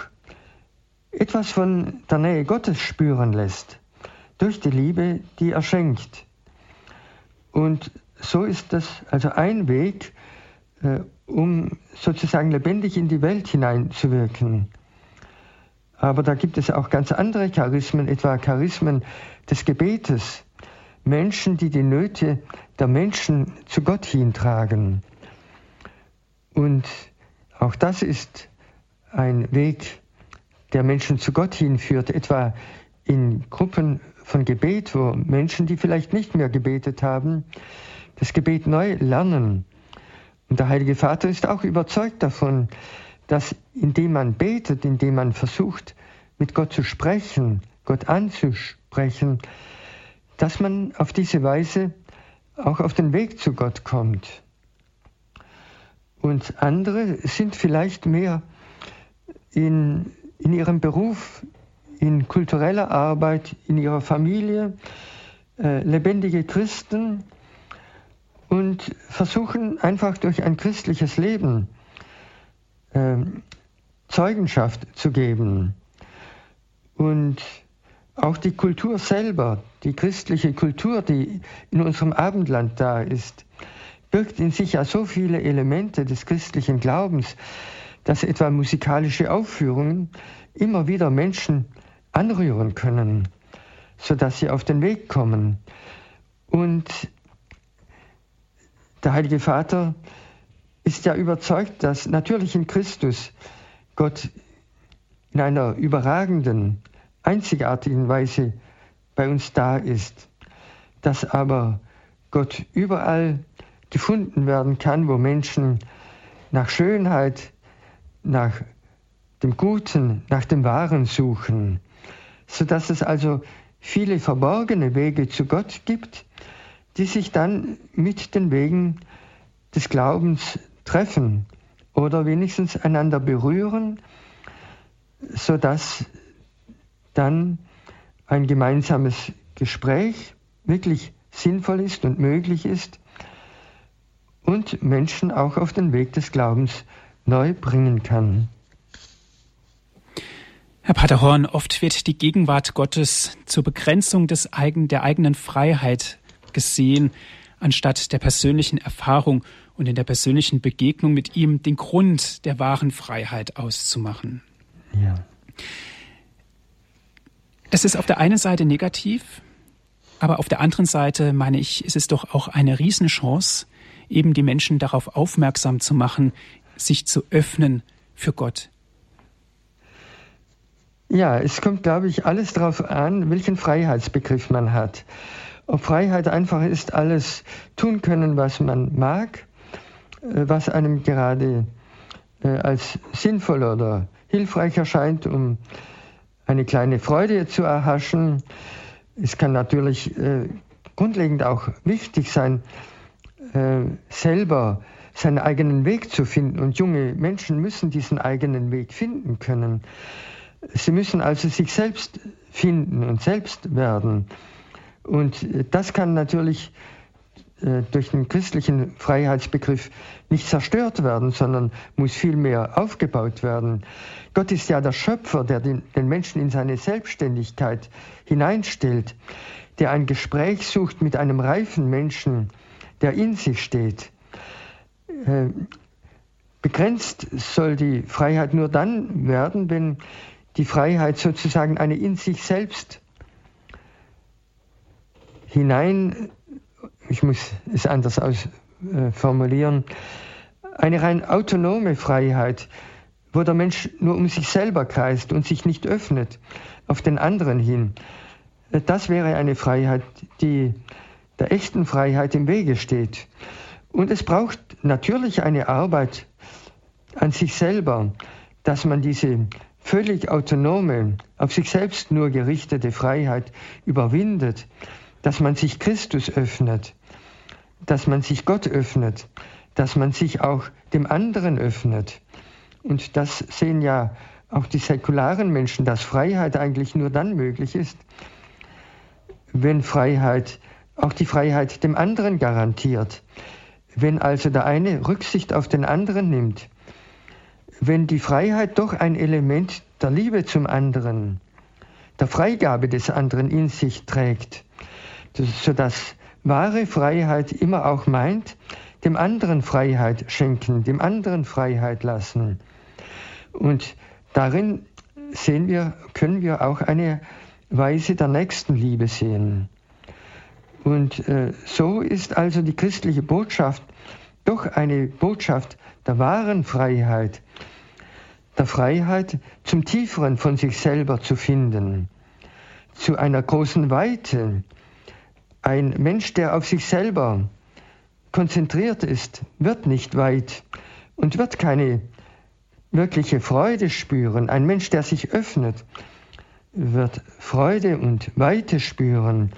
etwas von der Nähe Gottes spüren lässt, durch die Liebe, die er schenkt. Und so ist das also ein Weg, äh, um sozusagen lebendig in die Welt hineinzuwirken. Aber da gibt es auch ganz andere Charismen, etwa Charismen des Gebetes. Menschen, die die Nöte der Menschen zu Gott hintragen. Und auch das ist ein Weg, der Menschen zu Gott hinführt, etwa in Gruppen von Gebet, wo Menschen, die vielleicht nicht mehr gebetet haben, das Gebet neu lernen. Und der Heilige Vater ist auch überzeugt davon, dass indem man betet, indem man versucht, mit Gott zu sprechen, Gott anzusprechen, dass man auf diese Weise auch auf den Weg zu Gott kommt. Und andere sind vielleicht mehr in, in ihrem Beruf, in kultureller Arbeit, in ihrer Familie, äh, lebendige Christen und versuchen einfach durch ein christliches Leben äh, Zeugenschaft zu geben. Und auch die Kultur selber, die christliche Kultur, die in unserem Abendland da ist, birgt in sich ja so viele Elemente des christlichen Glaubens, dass etwa musikalische Aufführungen immer wieder Menschen anrühren können, sodass sie auf den Weg kommen. Und der Heilige Vater ist ja überzeugt, dass natürlich in Christus Gott in einer überragenden einzigartigen Weise bei uns da ist, dass aber Gott überall gefunden werden kann, wo Menschen nach Schönheit, nach dem Guten, nach dem Wahren suchen, sodass es also viele verborgene Wege zu Gott gibt, die sich dann mit den Wegen des Glaubens treffen oder wenigstens einander berühren, sodass dann ein gemeinsames Gespräch wirklich sinnvoll ist und möglich ist und Menschen auch auf den Weg des Glaubens neu bringen kann. Herr Pater Horn, oft wird die Gegenwart Gottes zur Begrenzung des eigen, der eigenen Freiheit gesehen, anstatt der persönlichen Erfahrung und in der persönlichen Begegnung mit ihm den Grund der wahren Freiheit auszumachen. Ja. Das ist auf der einen Seite negativ, aber auf der anderen Seite, meine ich, ist es doch auch eine Riesenchance, eben die Menschen darauf aufmerksam zu machen, sich zu öffnen für Gott. Ja, es kommt, glaube ich, alles darauf an, welchen Freiheitsbegriff man hat. Ob Freiheit einfach ist, alles tun können, was man mag, äh, was einem gerade äh, als sinnvoll oder hilfreich erscheint, um eine kleine Freude zu erhaschen. Es kann natürlich äh, grundlegend auch wichtig sein, äh, selber seinen eigenen Weg zu finden. Und junge Menschen müssen diesen eigenen Weg finden können. Sie müssen also sich selbst finden und selbst werden. Und das kann natürlich äh, durch den christlichen Freiheitsbegriff nicht zerstört werden, sondern muss vielmehr aufgebaut werden. Gott ist ja der Schöpfer, der den, den Menschen in seine Selbstständigkeit hineinstellt, der ein Gespräch sucht mit einem reifen Menschen, der in sich steht. Äh, begrenzt soll die Freiheit nur dann werden, wenn die Freiheit sozusagen eine in sich selbst hinein, ich muss es anders ausformulieren, eine rein autonome Freiheit, wo der Mensch nur um sich selber kreist und sich nicht öffnet auf den anderen hin. Das wäre eine Freiheit, die der echten Freiheit im Wege steht. Und es braucht natürlich eine Arbeit an sich selber, dass man diese völlig autonome, auf sich selbst nur gerichtete Freiheit überwindet, dass man sich Christus öffnet, dass man sich Gott öffnet, dass man sich auch dem anderen öffnet. Und das sehen ja auch die säkularen Menschen, dass Freiheit eigentlich nur dann möglich ist, wenn Freiheit auch die Freiheit dem anderen garantiert. Wenn also der eine Rücksicht auf den anderen nimmt, wenn die Freiheit doch ein Element der Liebe zum anderen, der Freigabe des anderen in sich trägt, sodass wahre Freiheit immer auch meint, dem anderen Freiheit schenken, dem anderen Freiheit lassen. Und darin sehen wir, können wir auch eine Weise der Nächstenliebe sehen. Und äh, so ist also die christliche Botschaft doch eine Botschaft der wahren Freiheit, der Freiheit zum Tieferen von sich selber zu finden, zu einer großen Weite. Ein Mensch, der auf sich selber konzentriert ist, wird nicht weit und wird keine wirkliche Freude spüren. Ein Mensch, der sich öffnet, wird Freude und Weite spüren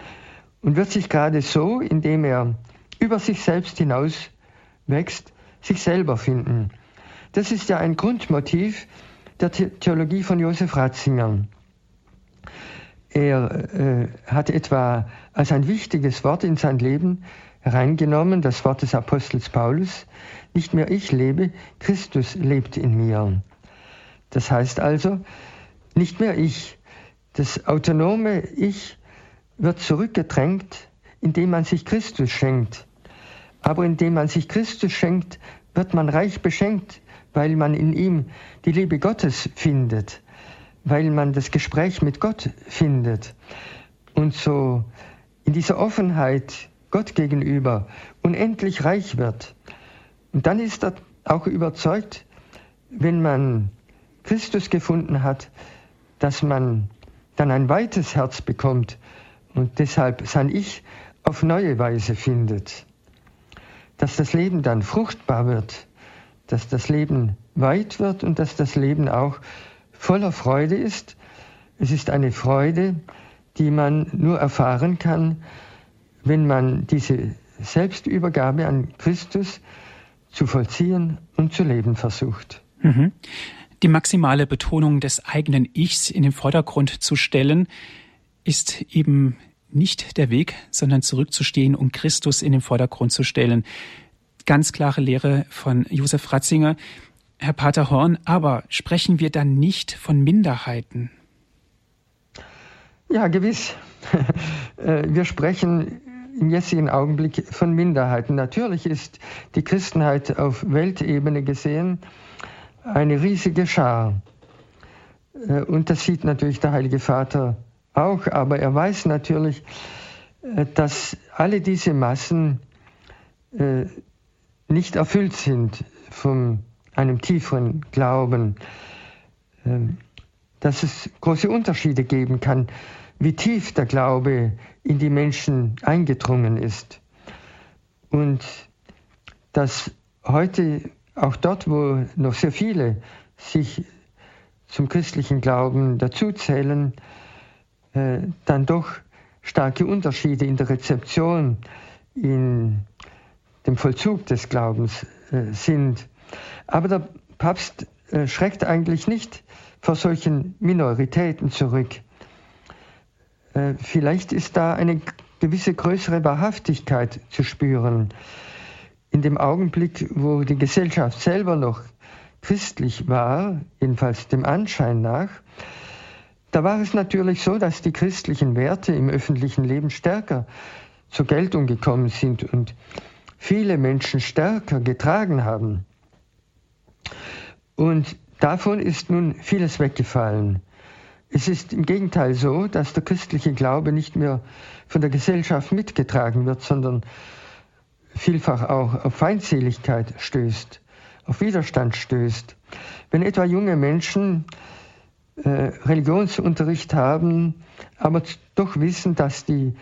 und wird sich gerade so, indem er über sich selbst hinaus wächst, sich selber finden. Das ist ja ein Grundmotiv der Theologie von Josef Ratzinger. Er äh, hat etwa als ein wichtiges Wort in sein Leben hereingenommen, das Wort des Apostels Paulus, nicht mehr ich lebe, Christus lebt in mir. Das heißt also, nicht mehr ich. Das autonome Ich wird zurückgedrängt, indem man sich Christus schenkt. Aber indem man sich Christus schenkt, wird man reich beschenkt, weil man in ihm die Liebe Gottes findet, weil man das Gespräch mit Gott findet und so in dieser Offenheit Gott gegenüber unendlich reich wird. Und dann ist er auch überzeugt, wenn man Christus gefunden hat, dass man dann ein weites Herz bekommt und deshalb sein Ich auf neue Weise findet. Dass das Leben dann fruchtbar wird, dass das Leben weit wird und dass das Leben auch voller Freude ist. Es ist eine Freude, die man nur erfahren kann, wenn man diese Selbstübergabe an Christus zu vollziehen und zu leben versucht. Mhm. Die maximale Betonung des eigenen Ichs in den Vordergrund zu stellen, ist eben nicht der Weg, sondern zurückzustehen und Christus in den Vordergrund zu stellen. Ganz klare Lehre von Josef Ratzinger. Herr Pater Horn, aber sprechen wir dann nicht von Minderheiten? Ja, gewiss. [LAUGHS] Äh, wir sprechen im jetzigen Augenblick von Minderheiten. Natürlich ist die Christenheit auf Weltebene gesehen eine riesige Schar. Äh, und das sieht natürlich der Heilige Vater auch, aber er weiß natürlich, äh, dass alle diese Massen äh, nicht erfüllt sind von einem tieferen Glauben, ähm, dass es große Unterschiede geben kann, wie tief der Glaube in die Menschen eingedrungen ist. Und dass heute auch dort, wo noch sehr viele sich zum christlichen Glauben dazuzählen, äh, dann doch starke Unterschiede in der Rezeption, in dem Vollzug des Glaubens äh, sind. Aber der Papst äh, schreckt eigentlich nicht vor solchen Minoritäten zurück. Äh, vielleicht ist da eine gewisse größere Wahrhaftigkeit zu spüren. In dem Augenblick, wo die Gesellschaft selber noch christlich war, jedenfalls dem Anschein nach, da war es natürlich so, dass die christlichen Werte im öffentlichen Leben stärker zur Geltung gekommen sind und viele Menschen stärker getragen haben. Und davon ist nun vieles weggefallen. Es ist im Gegenteil so, dass der christliche Glaube nicht mehr von der Gesellschaft mitgetragen wird, sondern vielfach auch auf Feindseligkeit stößt, auf Widerstand stößt. Wenn etwa junge Menschen Religionsunterricht haben, aber doch wissen, dass die,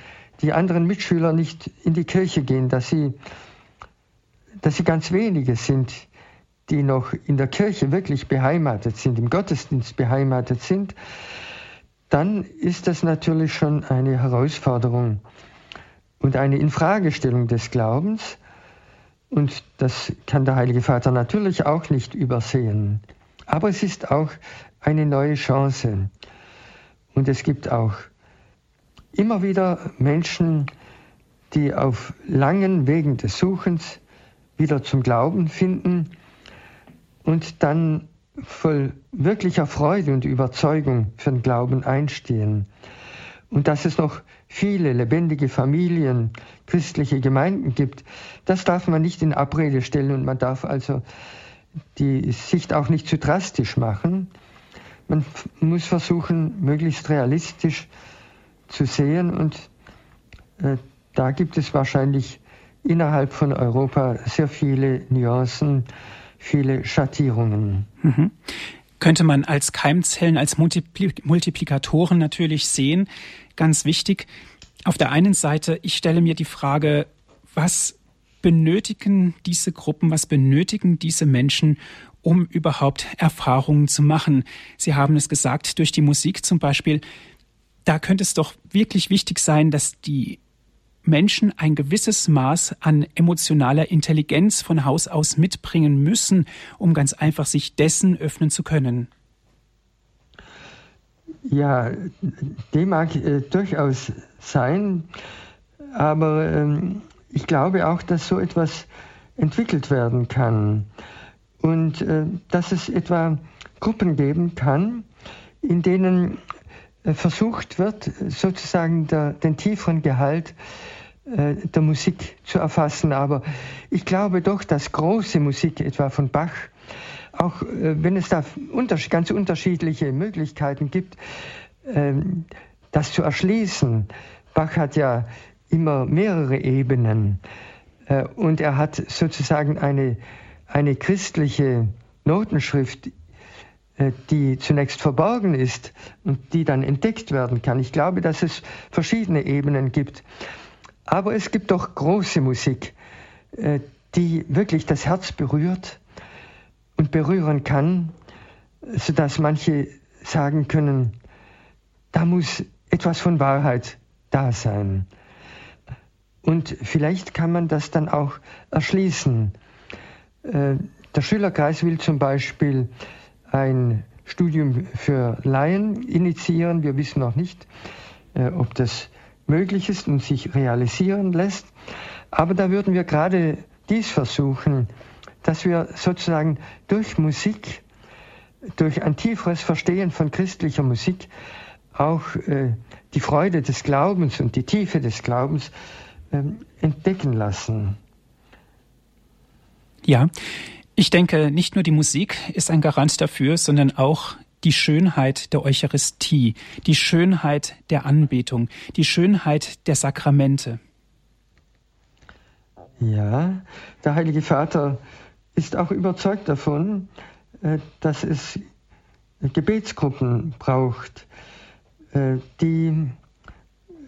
die anderen Mitschüler nicht in die Kirche gehen, dass sie, dass sie ganz wenige sind, die noch in der Kirche wirklich beheimatet sind, im Gottesdienst beheimatet sind, dann ist das natürlich schon eine Herausforderung und eine Infragestellung des Glaubens. Und das kann der Heilige Vater natürlich auch nicht übersehen. Aber es ist auch eine neue Chance. Und es gibt auch immer wieder Menschen, die auf langen Wegen des Suchens wieder zum Glauben finden und dann voll wirklicher Freude und Überzeugung für den Glauben einstehen. Und dass es noch viele lebendige Familien, christliche Gemeinden gibt, das darf man nicht in Abrede stellen und man darf also die Sicht auch nicht zu drastisch machen. Man muss versuchen, möglichst realistisch zu sehen und äh, da gibt es wahrscheinlich innerhalb von Europa sehr viele Nuancen, viele Schattierungen. Mhm. Könnte man als Keimzellen, als Multipli Multiplikatoren natürlich sehen. Ganz wichtig. Auf der einen Seite, ich stelle mir die Frage, was benötigen diese Gruppen, was benötigen diese Menschen, um überhaupt Erfahrungen zu machen? Sie haben es gesagt, durch die Musik zum Beispiel. Da könnte es doch wirklich wichtig sein, dass die Menschen ein gewisses Maß an emotionaler Intelligenz von Haus aus mitbringen müssen, um ganz einfach sich dessen öffnen zu können. Ja, dem mag äh, durchaus sein, aber ähm, ich glaube auch, dass so etwas entwickelt werden kann und äh, dass es etwa Gruppen geben kann, in denen äh, versucht wird, sozusagen der, den tieferen Gehalt äh, der Musik zu erfassen. Aber ich glaube doch, dass große Musik, etwa von Bach, auch äh, wenn es da ganz unterschiedliche Möglichkeiten gibt, ähm, das zu erschließen. Bach hat ja immer mehrere Ebenen äh, und er hat sozusagen eine, eine christliche Notenschrift, die zunächst verborgen ist und die dann entdeckt werden kann. Ich glaube, dass es verschiedene Ebenen gibt. Aber es gibt doch große Musik, äh, die wirklich das Herz berührt und berühren kann, sodass manche sagen können, da muss etwas von Wahrheit da sein. Und vielleicht kann man das dann auch erschließen. Äh, der Schülerkreis will zum Beispiel ein Studium für Laien initiieren. Wir wissen noch nicht, äh, ob das möglich ist und sich realisieren lässt. Aber da würden wir gerade dies versuchen, dass wir sozusagen durch Musik, durch ein tieferes Verstehen von christlicher Musik auch äh, die Freude des Glaubens und die Tiefe des Glaubens äh, entdecken lassen. Ja, ich denke, nicht nur die Musik ist ein Garant dafür, sondern auch die Schönheit der Eucharistie, die Schönheit der Anbetung, die Schönheit der Sakramente. Ja, der Heilige Vater ist auch überzeugt davon, äh, dass es Gebetsgruppen braucht, äh, die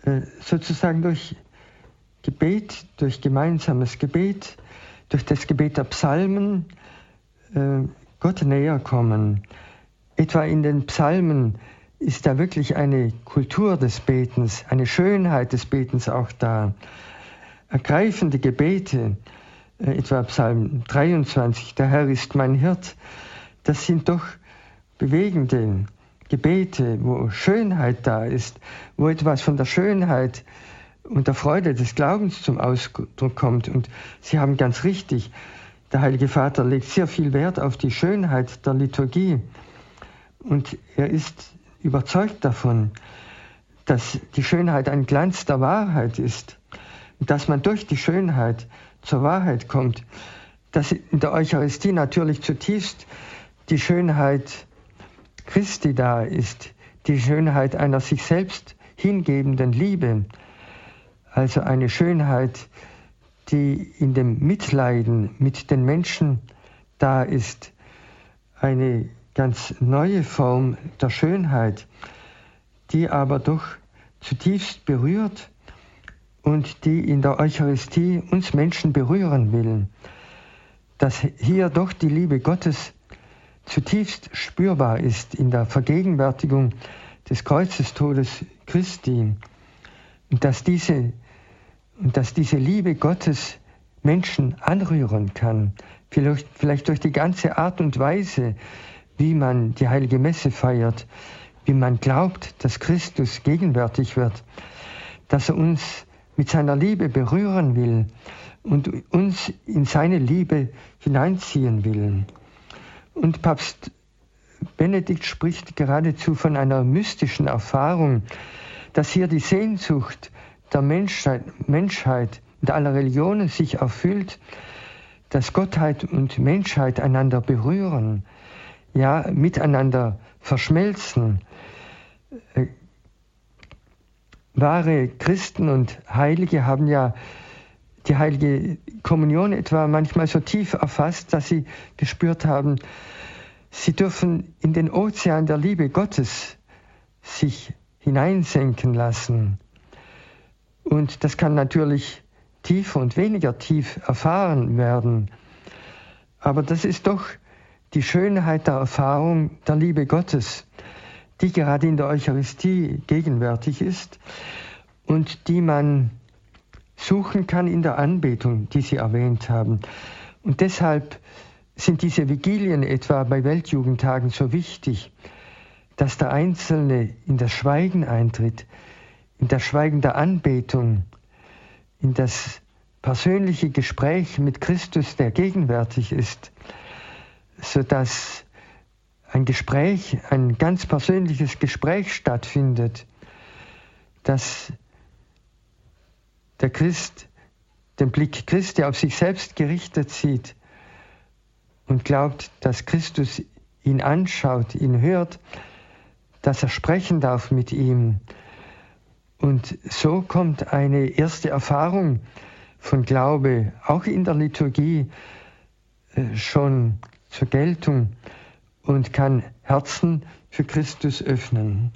äh, sozusagen durch Gebet, durch gemeinsames Gebet, durch das Gebet der Psalmen Gott näher kommen. Etwa in den Psalmen ist da wirklich eine Kultur des Betens, eine Schönheit des Betens auch da. Ergreifende Gebete, äh, etwa Psalm 23, der Herr ist mein Hirt, das sind doch bewegende Gebete, wo Schönheit da ist, wo etwas von der Schönheit und der Freude des Glaubens zum Ausdruck kommt. Und Sie haben ganz richtig, der Heilige Vater legt sehr viel Wert auf die Schönheit der Liturgie. Und er ist überzeugt davon, dass die Schönheit ein Glanz der Wahrheit ist dass man durch die Schönheit zur Wahrheit kommt, dass in der Eucharistie natürlich zutiefst die Schönheit Christi da ist, die Schönheit einer sich selbst hingebenden Liebe, also eine Schönheit, die in dem Mitleiden mit den Menschen da ist, eine ganz neue Form der Schönheit, die aber doch zutiefst berührt und die in der Eucharistie uns Menschen berühren will, dass hier doch die Liebe Gottes zutiefst spürbar ist in der Vergegenwärtigung des Kreuzestodes Christi. Und dass diese, dass diese Liebe Gottes Menschen anrühren kann, vielleicht, vielleicht durch die ganze Art und Weise, wie man die heilige Messe feiert, wie man glaubt, dass Christus gegenwärtig wird, dass er uns mit seiner Liebe berühren will und uns in seine Liebe hineinziehen will. Und Papst Benedikt spricht geradezu von einer mystischen Erfahrung, dass hier die Sehnsucht der Menschheit, Menschheit und aller Religionen sich erfüllt, dass Gottheit und Menschheit einander berühren, ja, miteinander verschmelzen. Äh, wahre Christen und Heilige haben ja die heilige Kommunion etwa manchmal so tief erfasst, dass sie gespürt haben, sie dürfen in den Ozean der Liebe Gottes sich hineinsenken lassen. Und das kann natürlich tiefer und weniger tief erfahren werden. Aber das ist doch die Schönheit der Erfahrung der Liebe Gottes, die gerade in der Eucharistie gegenwärtig ist und die man suchen kann in der Anbetung, die Sie erwähnt haben. Und deshalb sind diese Vigilien etwa bei Weltjugendtagen so wichtig, dass der Einzelne in das Schweigen eintritt, in der Anbetung, in das persönliche Gespräch mit Christus, der gegenwärtig ist, sodass ein Gespräch, ein ganz persönliches Gespräch stattfindet, dass der Christ den Blick Christi auf sich selbst gerichtet sieht und glaubt, dass Christus ihn anschaut, ihn hört, dass er sprechen darf mit ihm. Und so kommt eine erste Erfahrung von Glaube auch in der Liturgie äh, schon zur Geltung und kann Herzen für Christus öffnen.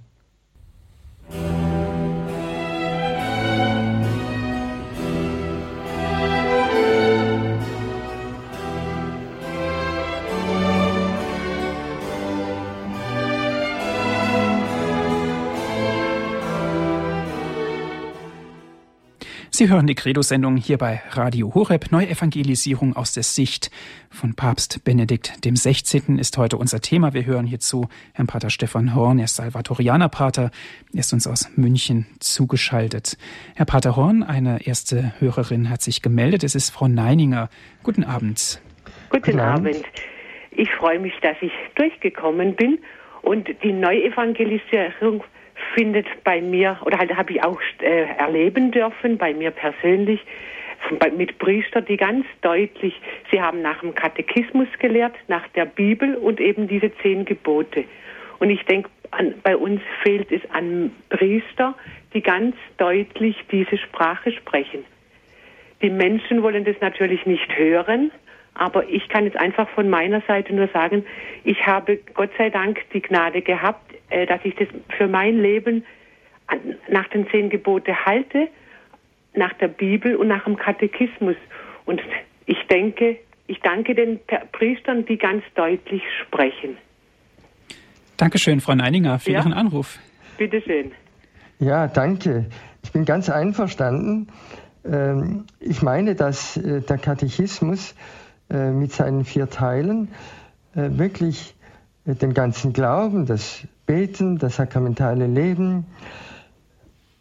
Sie hören die Credo-Sendung hier bei Radio Horeb. Neuevangelisierung aus der Sicht von Papst Benedikt dem 16. ist heute unser Thema. Wir hören hierzu Herrn Pater Stefan Horn. Er ist Salvatorianer-Pater. Er ist uns aus München zugeschaltet. Herr Pater Horn, eine erste Hörerin hat sich gemeldet. Es ist Frau Neininger. Guten Abend. Guten Abend. Ich freue mich, dass ich durchgekommen bin und die Neuevangelisierung findet bei mir, oder halt habe ich auch äh, erleben dürfen, bei mir persönlich, mit Priestern, die ganz deutlich, sie haben nach dem Katechismus gelehrt, nach der Bibel und eben diese zehn Gebote. Und ich denke, bei uns fehlt es an Priester, die ganz deutlich diese Sprache sprechen. Die Menschen wollen das natürlich nicht hören, aber ich kann jetzt einfach von meiner Seite nur sagen, ich habe Gott sei Dank die Gnade gehabt, äh, dass ich das für mein Leben nach den zehn Gebote halte, nach der Bibel und nach dem Katechismus. Und ich denke, ich danke den Priestern, die ganz deutlich sprechen. Dankeschön, Frau Neininger, für ja? Ihren Anruf. Bitte schön. Ja, danke. Ich bin ganz einverstanden. Ähm, ich meine, dass äh, der Katechismus mit seinen vier Teilen wirklich äh, den ganzen Glauben, das Beten, das sakramentale Leben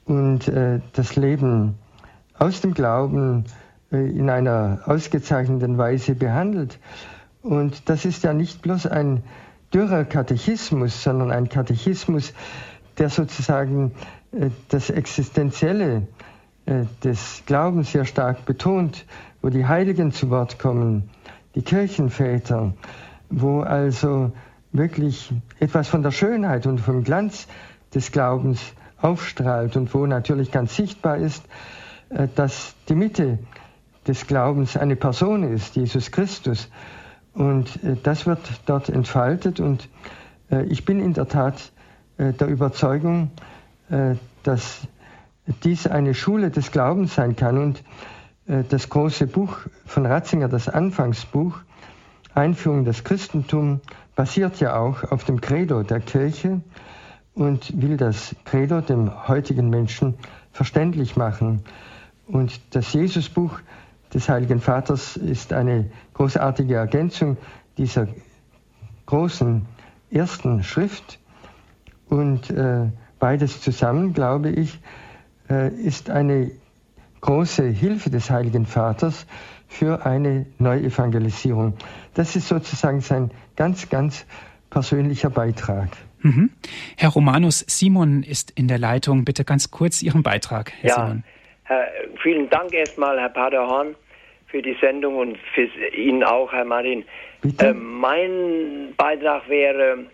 und äh, das Leben aus dem Glauben äh, in einer ausgezeichneten Weise behandelt. Und das ist ja nicht bloß ein dürrer Katechismus, sondern ein Katechismus, der sozusagen äh, das Existenzielle äh, des Glaubens sehr stark betont, wo die Heiligen zu Wort kommen, die Kirchenväter, wo also wirklich etwas von der Schönheit und vom Glanz des Glaubens aufstrahlt und wo natürlich ganz sichtbar ist, äh, dass die Mitte des Glaubens eine Person ist, Jesus Christus. Und äh, das wird dort entfaltet und äh, ich bin in der Tat der Überzeugung, dass dies eine Schule des Glaubens sein kann und das große Buch von Ratzinger, das Anfangsbuch, Einführung des Christentum, basiert ja auch auf dem Credo der Kirche und will das Credo dem heutigen Menschen verständlich machen. Und das Jesusbuch des Heiligen Vaters ist eine großartige Ergänzung dieser großen ersten Schrift. Und äh, beides zusammen, glaube ich, äh, ist eine große Hilfe des Heiligen Vaters für eine Neuevangelisierung. Das ist sozusagen sein ganz, ganz persönlicher Beitrag. Mhm. Herr Romanus Simon ist in der Leitung. Bitte ganz kurz Ihren Beitrag, Herr ja, Simon. Herr, vielen Dank erstmal, Herr Paderhorn, für die Sendung und für Ihnen auch, Herr Martin. Äh, mein Beitrag wäre,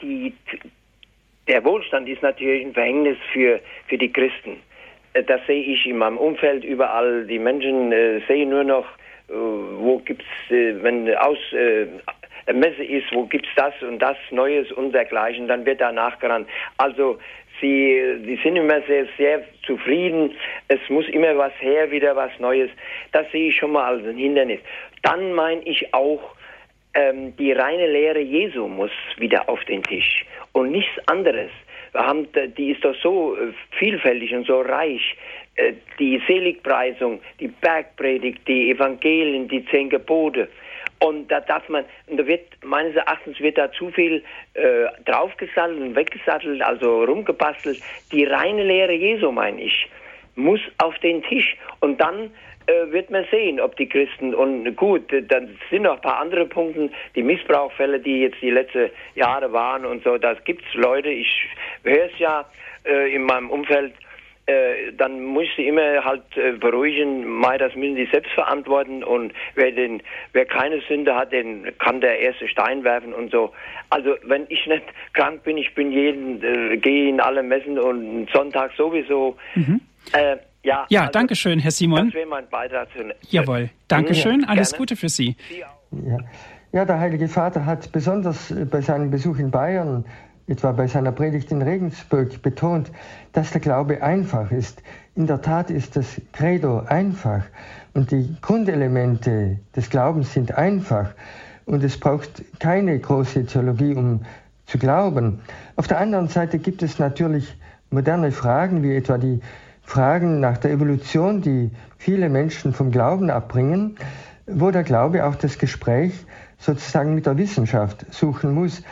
die, der Wohlstand ist natürlich ein Verhängnis für, für die Christen. Äh, das sehe ich in meinem Umfeld überall. Die Menschen äh, sehen nur noch, äh, wo gibt's, äh, wenn aus äh, Messe ist, wo gibt's das und das Neues und dergleichen, dann wird da nachgerannt. Also sie, die sind immer sehr, sehr zufrieden. Es muss immer was her, wieder was Neues. Das sehe ich schon mal als ein Hindernis. Dann meine ich auch, ähm, die reine Lehre Jesu muss wieder auf den Tisch und nichts anderes. Wir haben, die ist doch so äh, vielfältig und so reich. Äh, die Seligpreisung, die Bergpredigt, die Evangelien, die zehn Gebote. Und da darf man, und da wird, meines Erachtens wird da zu viel äh, draufgesattelt und weggesattelt, also rumgebastelt. Die reine Lehre Jesu, meine ich, muss auf den Tisch. Und dann äh, wird man sehen, ob die Christen, und gut, dann sind noch ein paar andere Punkte, die Missbrauchfälle, die jetzt die letzten Jahre waren und so, das gibt's Leute, ich höre es ja äh, in meinem Umfeld, äh, dann muss ich sie immer halt äh, beruhigen, Mai, das müssen sie selbst verantworten und wer den, wer keine Sünde hat, den kann der erste Stein werfen und so. Also wenn ich nicht krank bin, ich bin jeden, äh, gehe in alle Messen und Sonntag sowieso. Mhm. Äh, ja, ja also, danke schön, Herr Simon. Das wäre mein Beitrag. Zu, Jawohl, danke schön, ja, alles Gute für Sie. Ja. ja, der Heilige Vater hat besonders bei seinem Besuch in Bayern etwa bei seiner Predigt in Regensburg betont, dass der Glaube einfach ist. In der Tat ist das Credo einfach und die Grundelemente des Glaubens sind einfach und es braucht keine große Theologie, um zu glauben. Auf der anderen Seite gibt es natürlich moderne Fragen, wie etwa die Fragen nach der Evolution, die viele Menschen vom Glauben abbringen, wo der Glaube auch das Gespräch sozusagen mit der Wissenschaft suchen muss.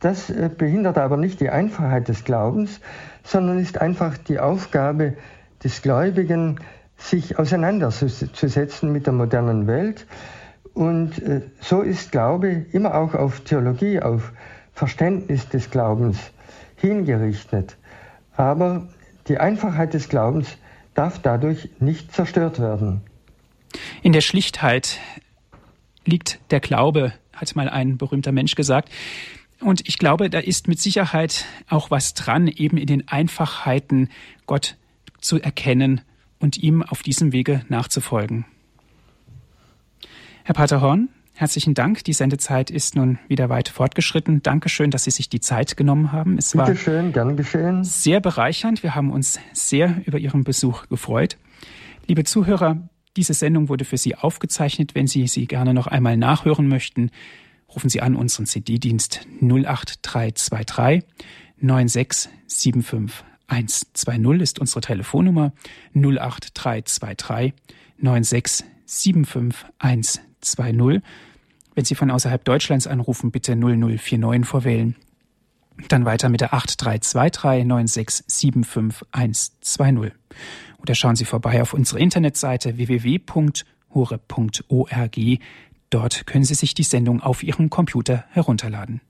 Das äh, behindert aber nicht die Einfachheit des Glaubens, sondern ist einfach die Aufgabe des Gläubigen, sich auseinanderzusetzen mit der modernen Welt. Und äh, so ist Glaube immer auch auf Theologie, auf Verständnis des Glaubens hingerichtet. Aber die Einfachheit des Glaubens darf dadurch nicht zerstört werden. In der Schlichtheit liegt der Glaube, hat mal ein berühmter Mensch gesagt. Und ich glaube, da ist mit Sicherheit auch was dran, eben in den Einfachheiten Gott zu erkennen und ihm auf diesem Wege nachzufolgen. Herr Pater Horn, herzlichen Dank. Die Sendezeit ist nun wieder weit fortgeschritten. Dankeschön, dass Sie sich die Zeit genommen haben. Es Bitte war schön, gern geschehen. sehr bereichernd. Wir haben uns sehr über Ihren Besuch gefreut. Liebe Zuhörer, diese Sendung wurde für Sie aufgezeichnet. Wenn Sie sie gerne noch einmal nachhören möchten, rufen Sie an unseren CD-Dienst 08323 9675 120 ist unsere Telefonnummer 08323 9675 120. Wenn Sie von außerhalb Deutschlands anrufen, bitte 0049 vorwählen. Dann weiter mit der 83239675120. Oder schauen Sie vorbei auf unsere Internetseite www.horeb.org. Dort können Sie sich die Sendung auf Ihrem Computer herunterladen.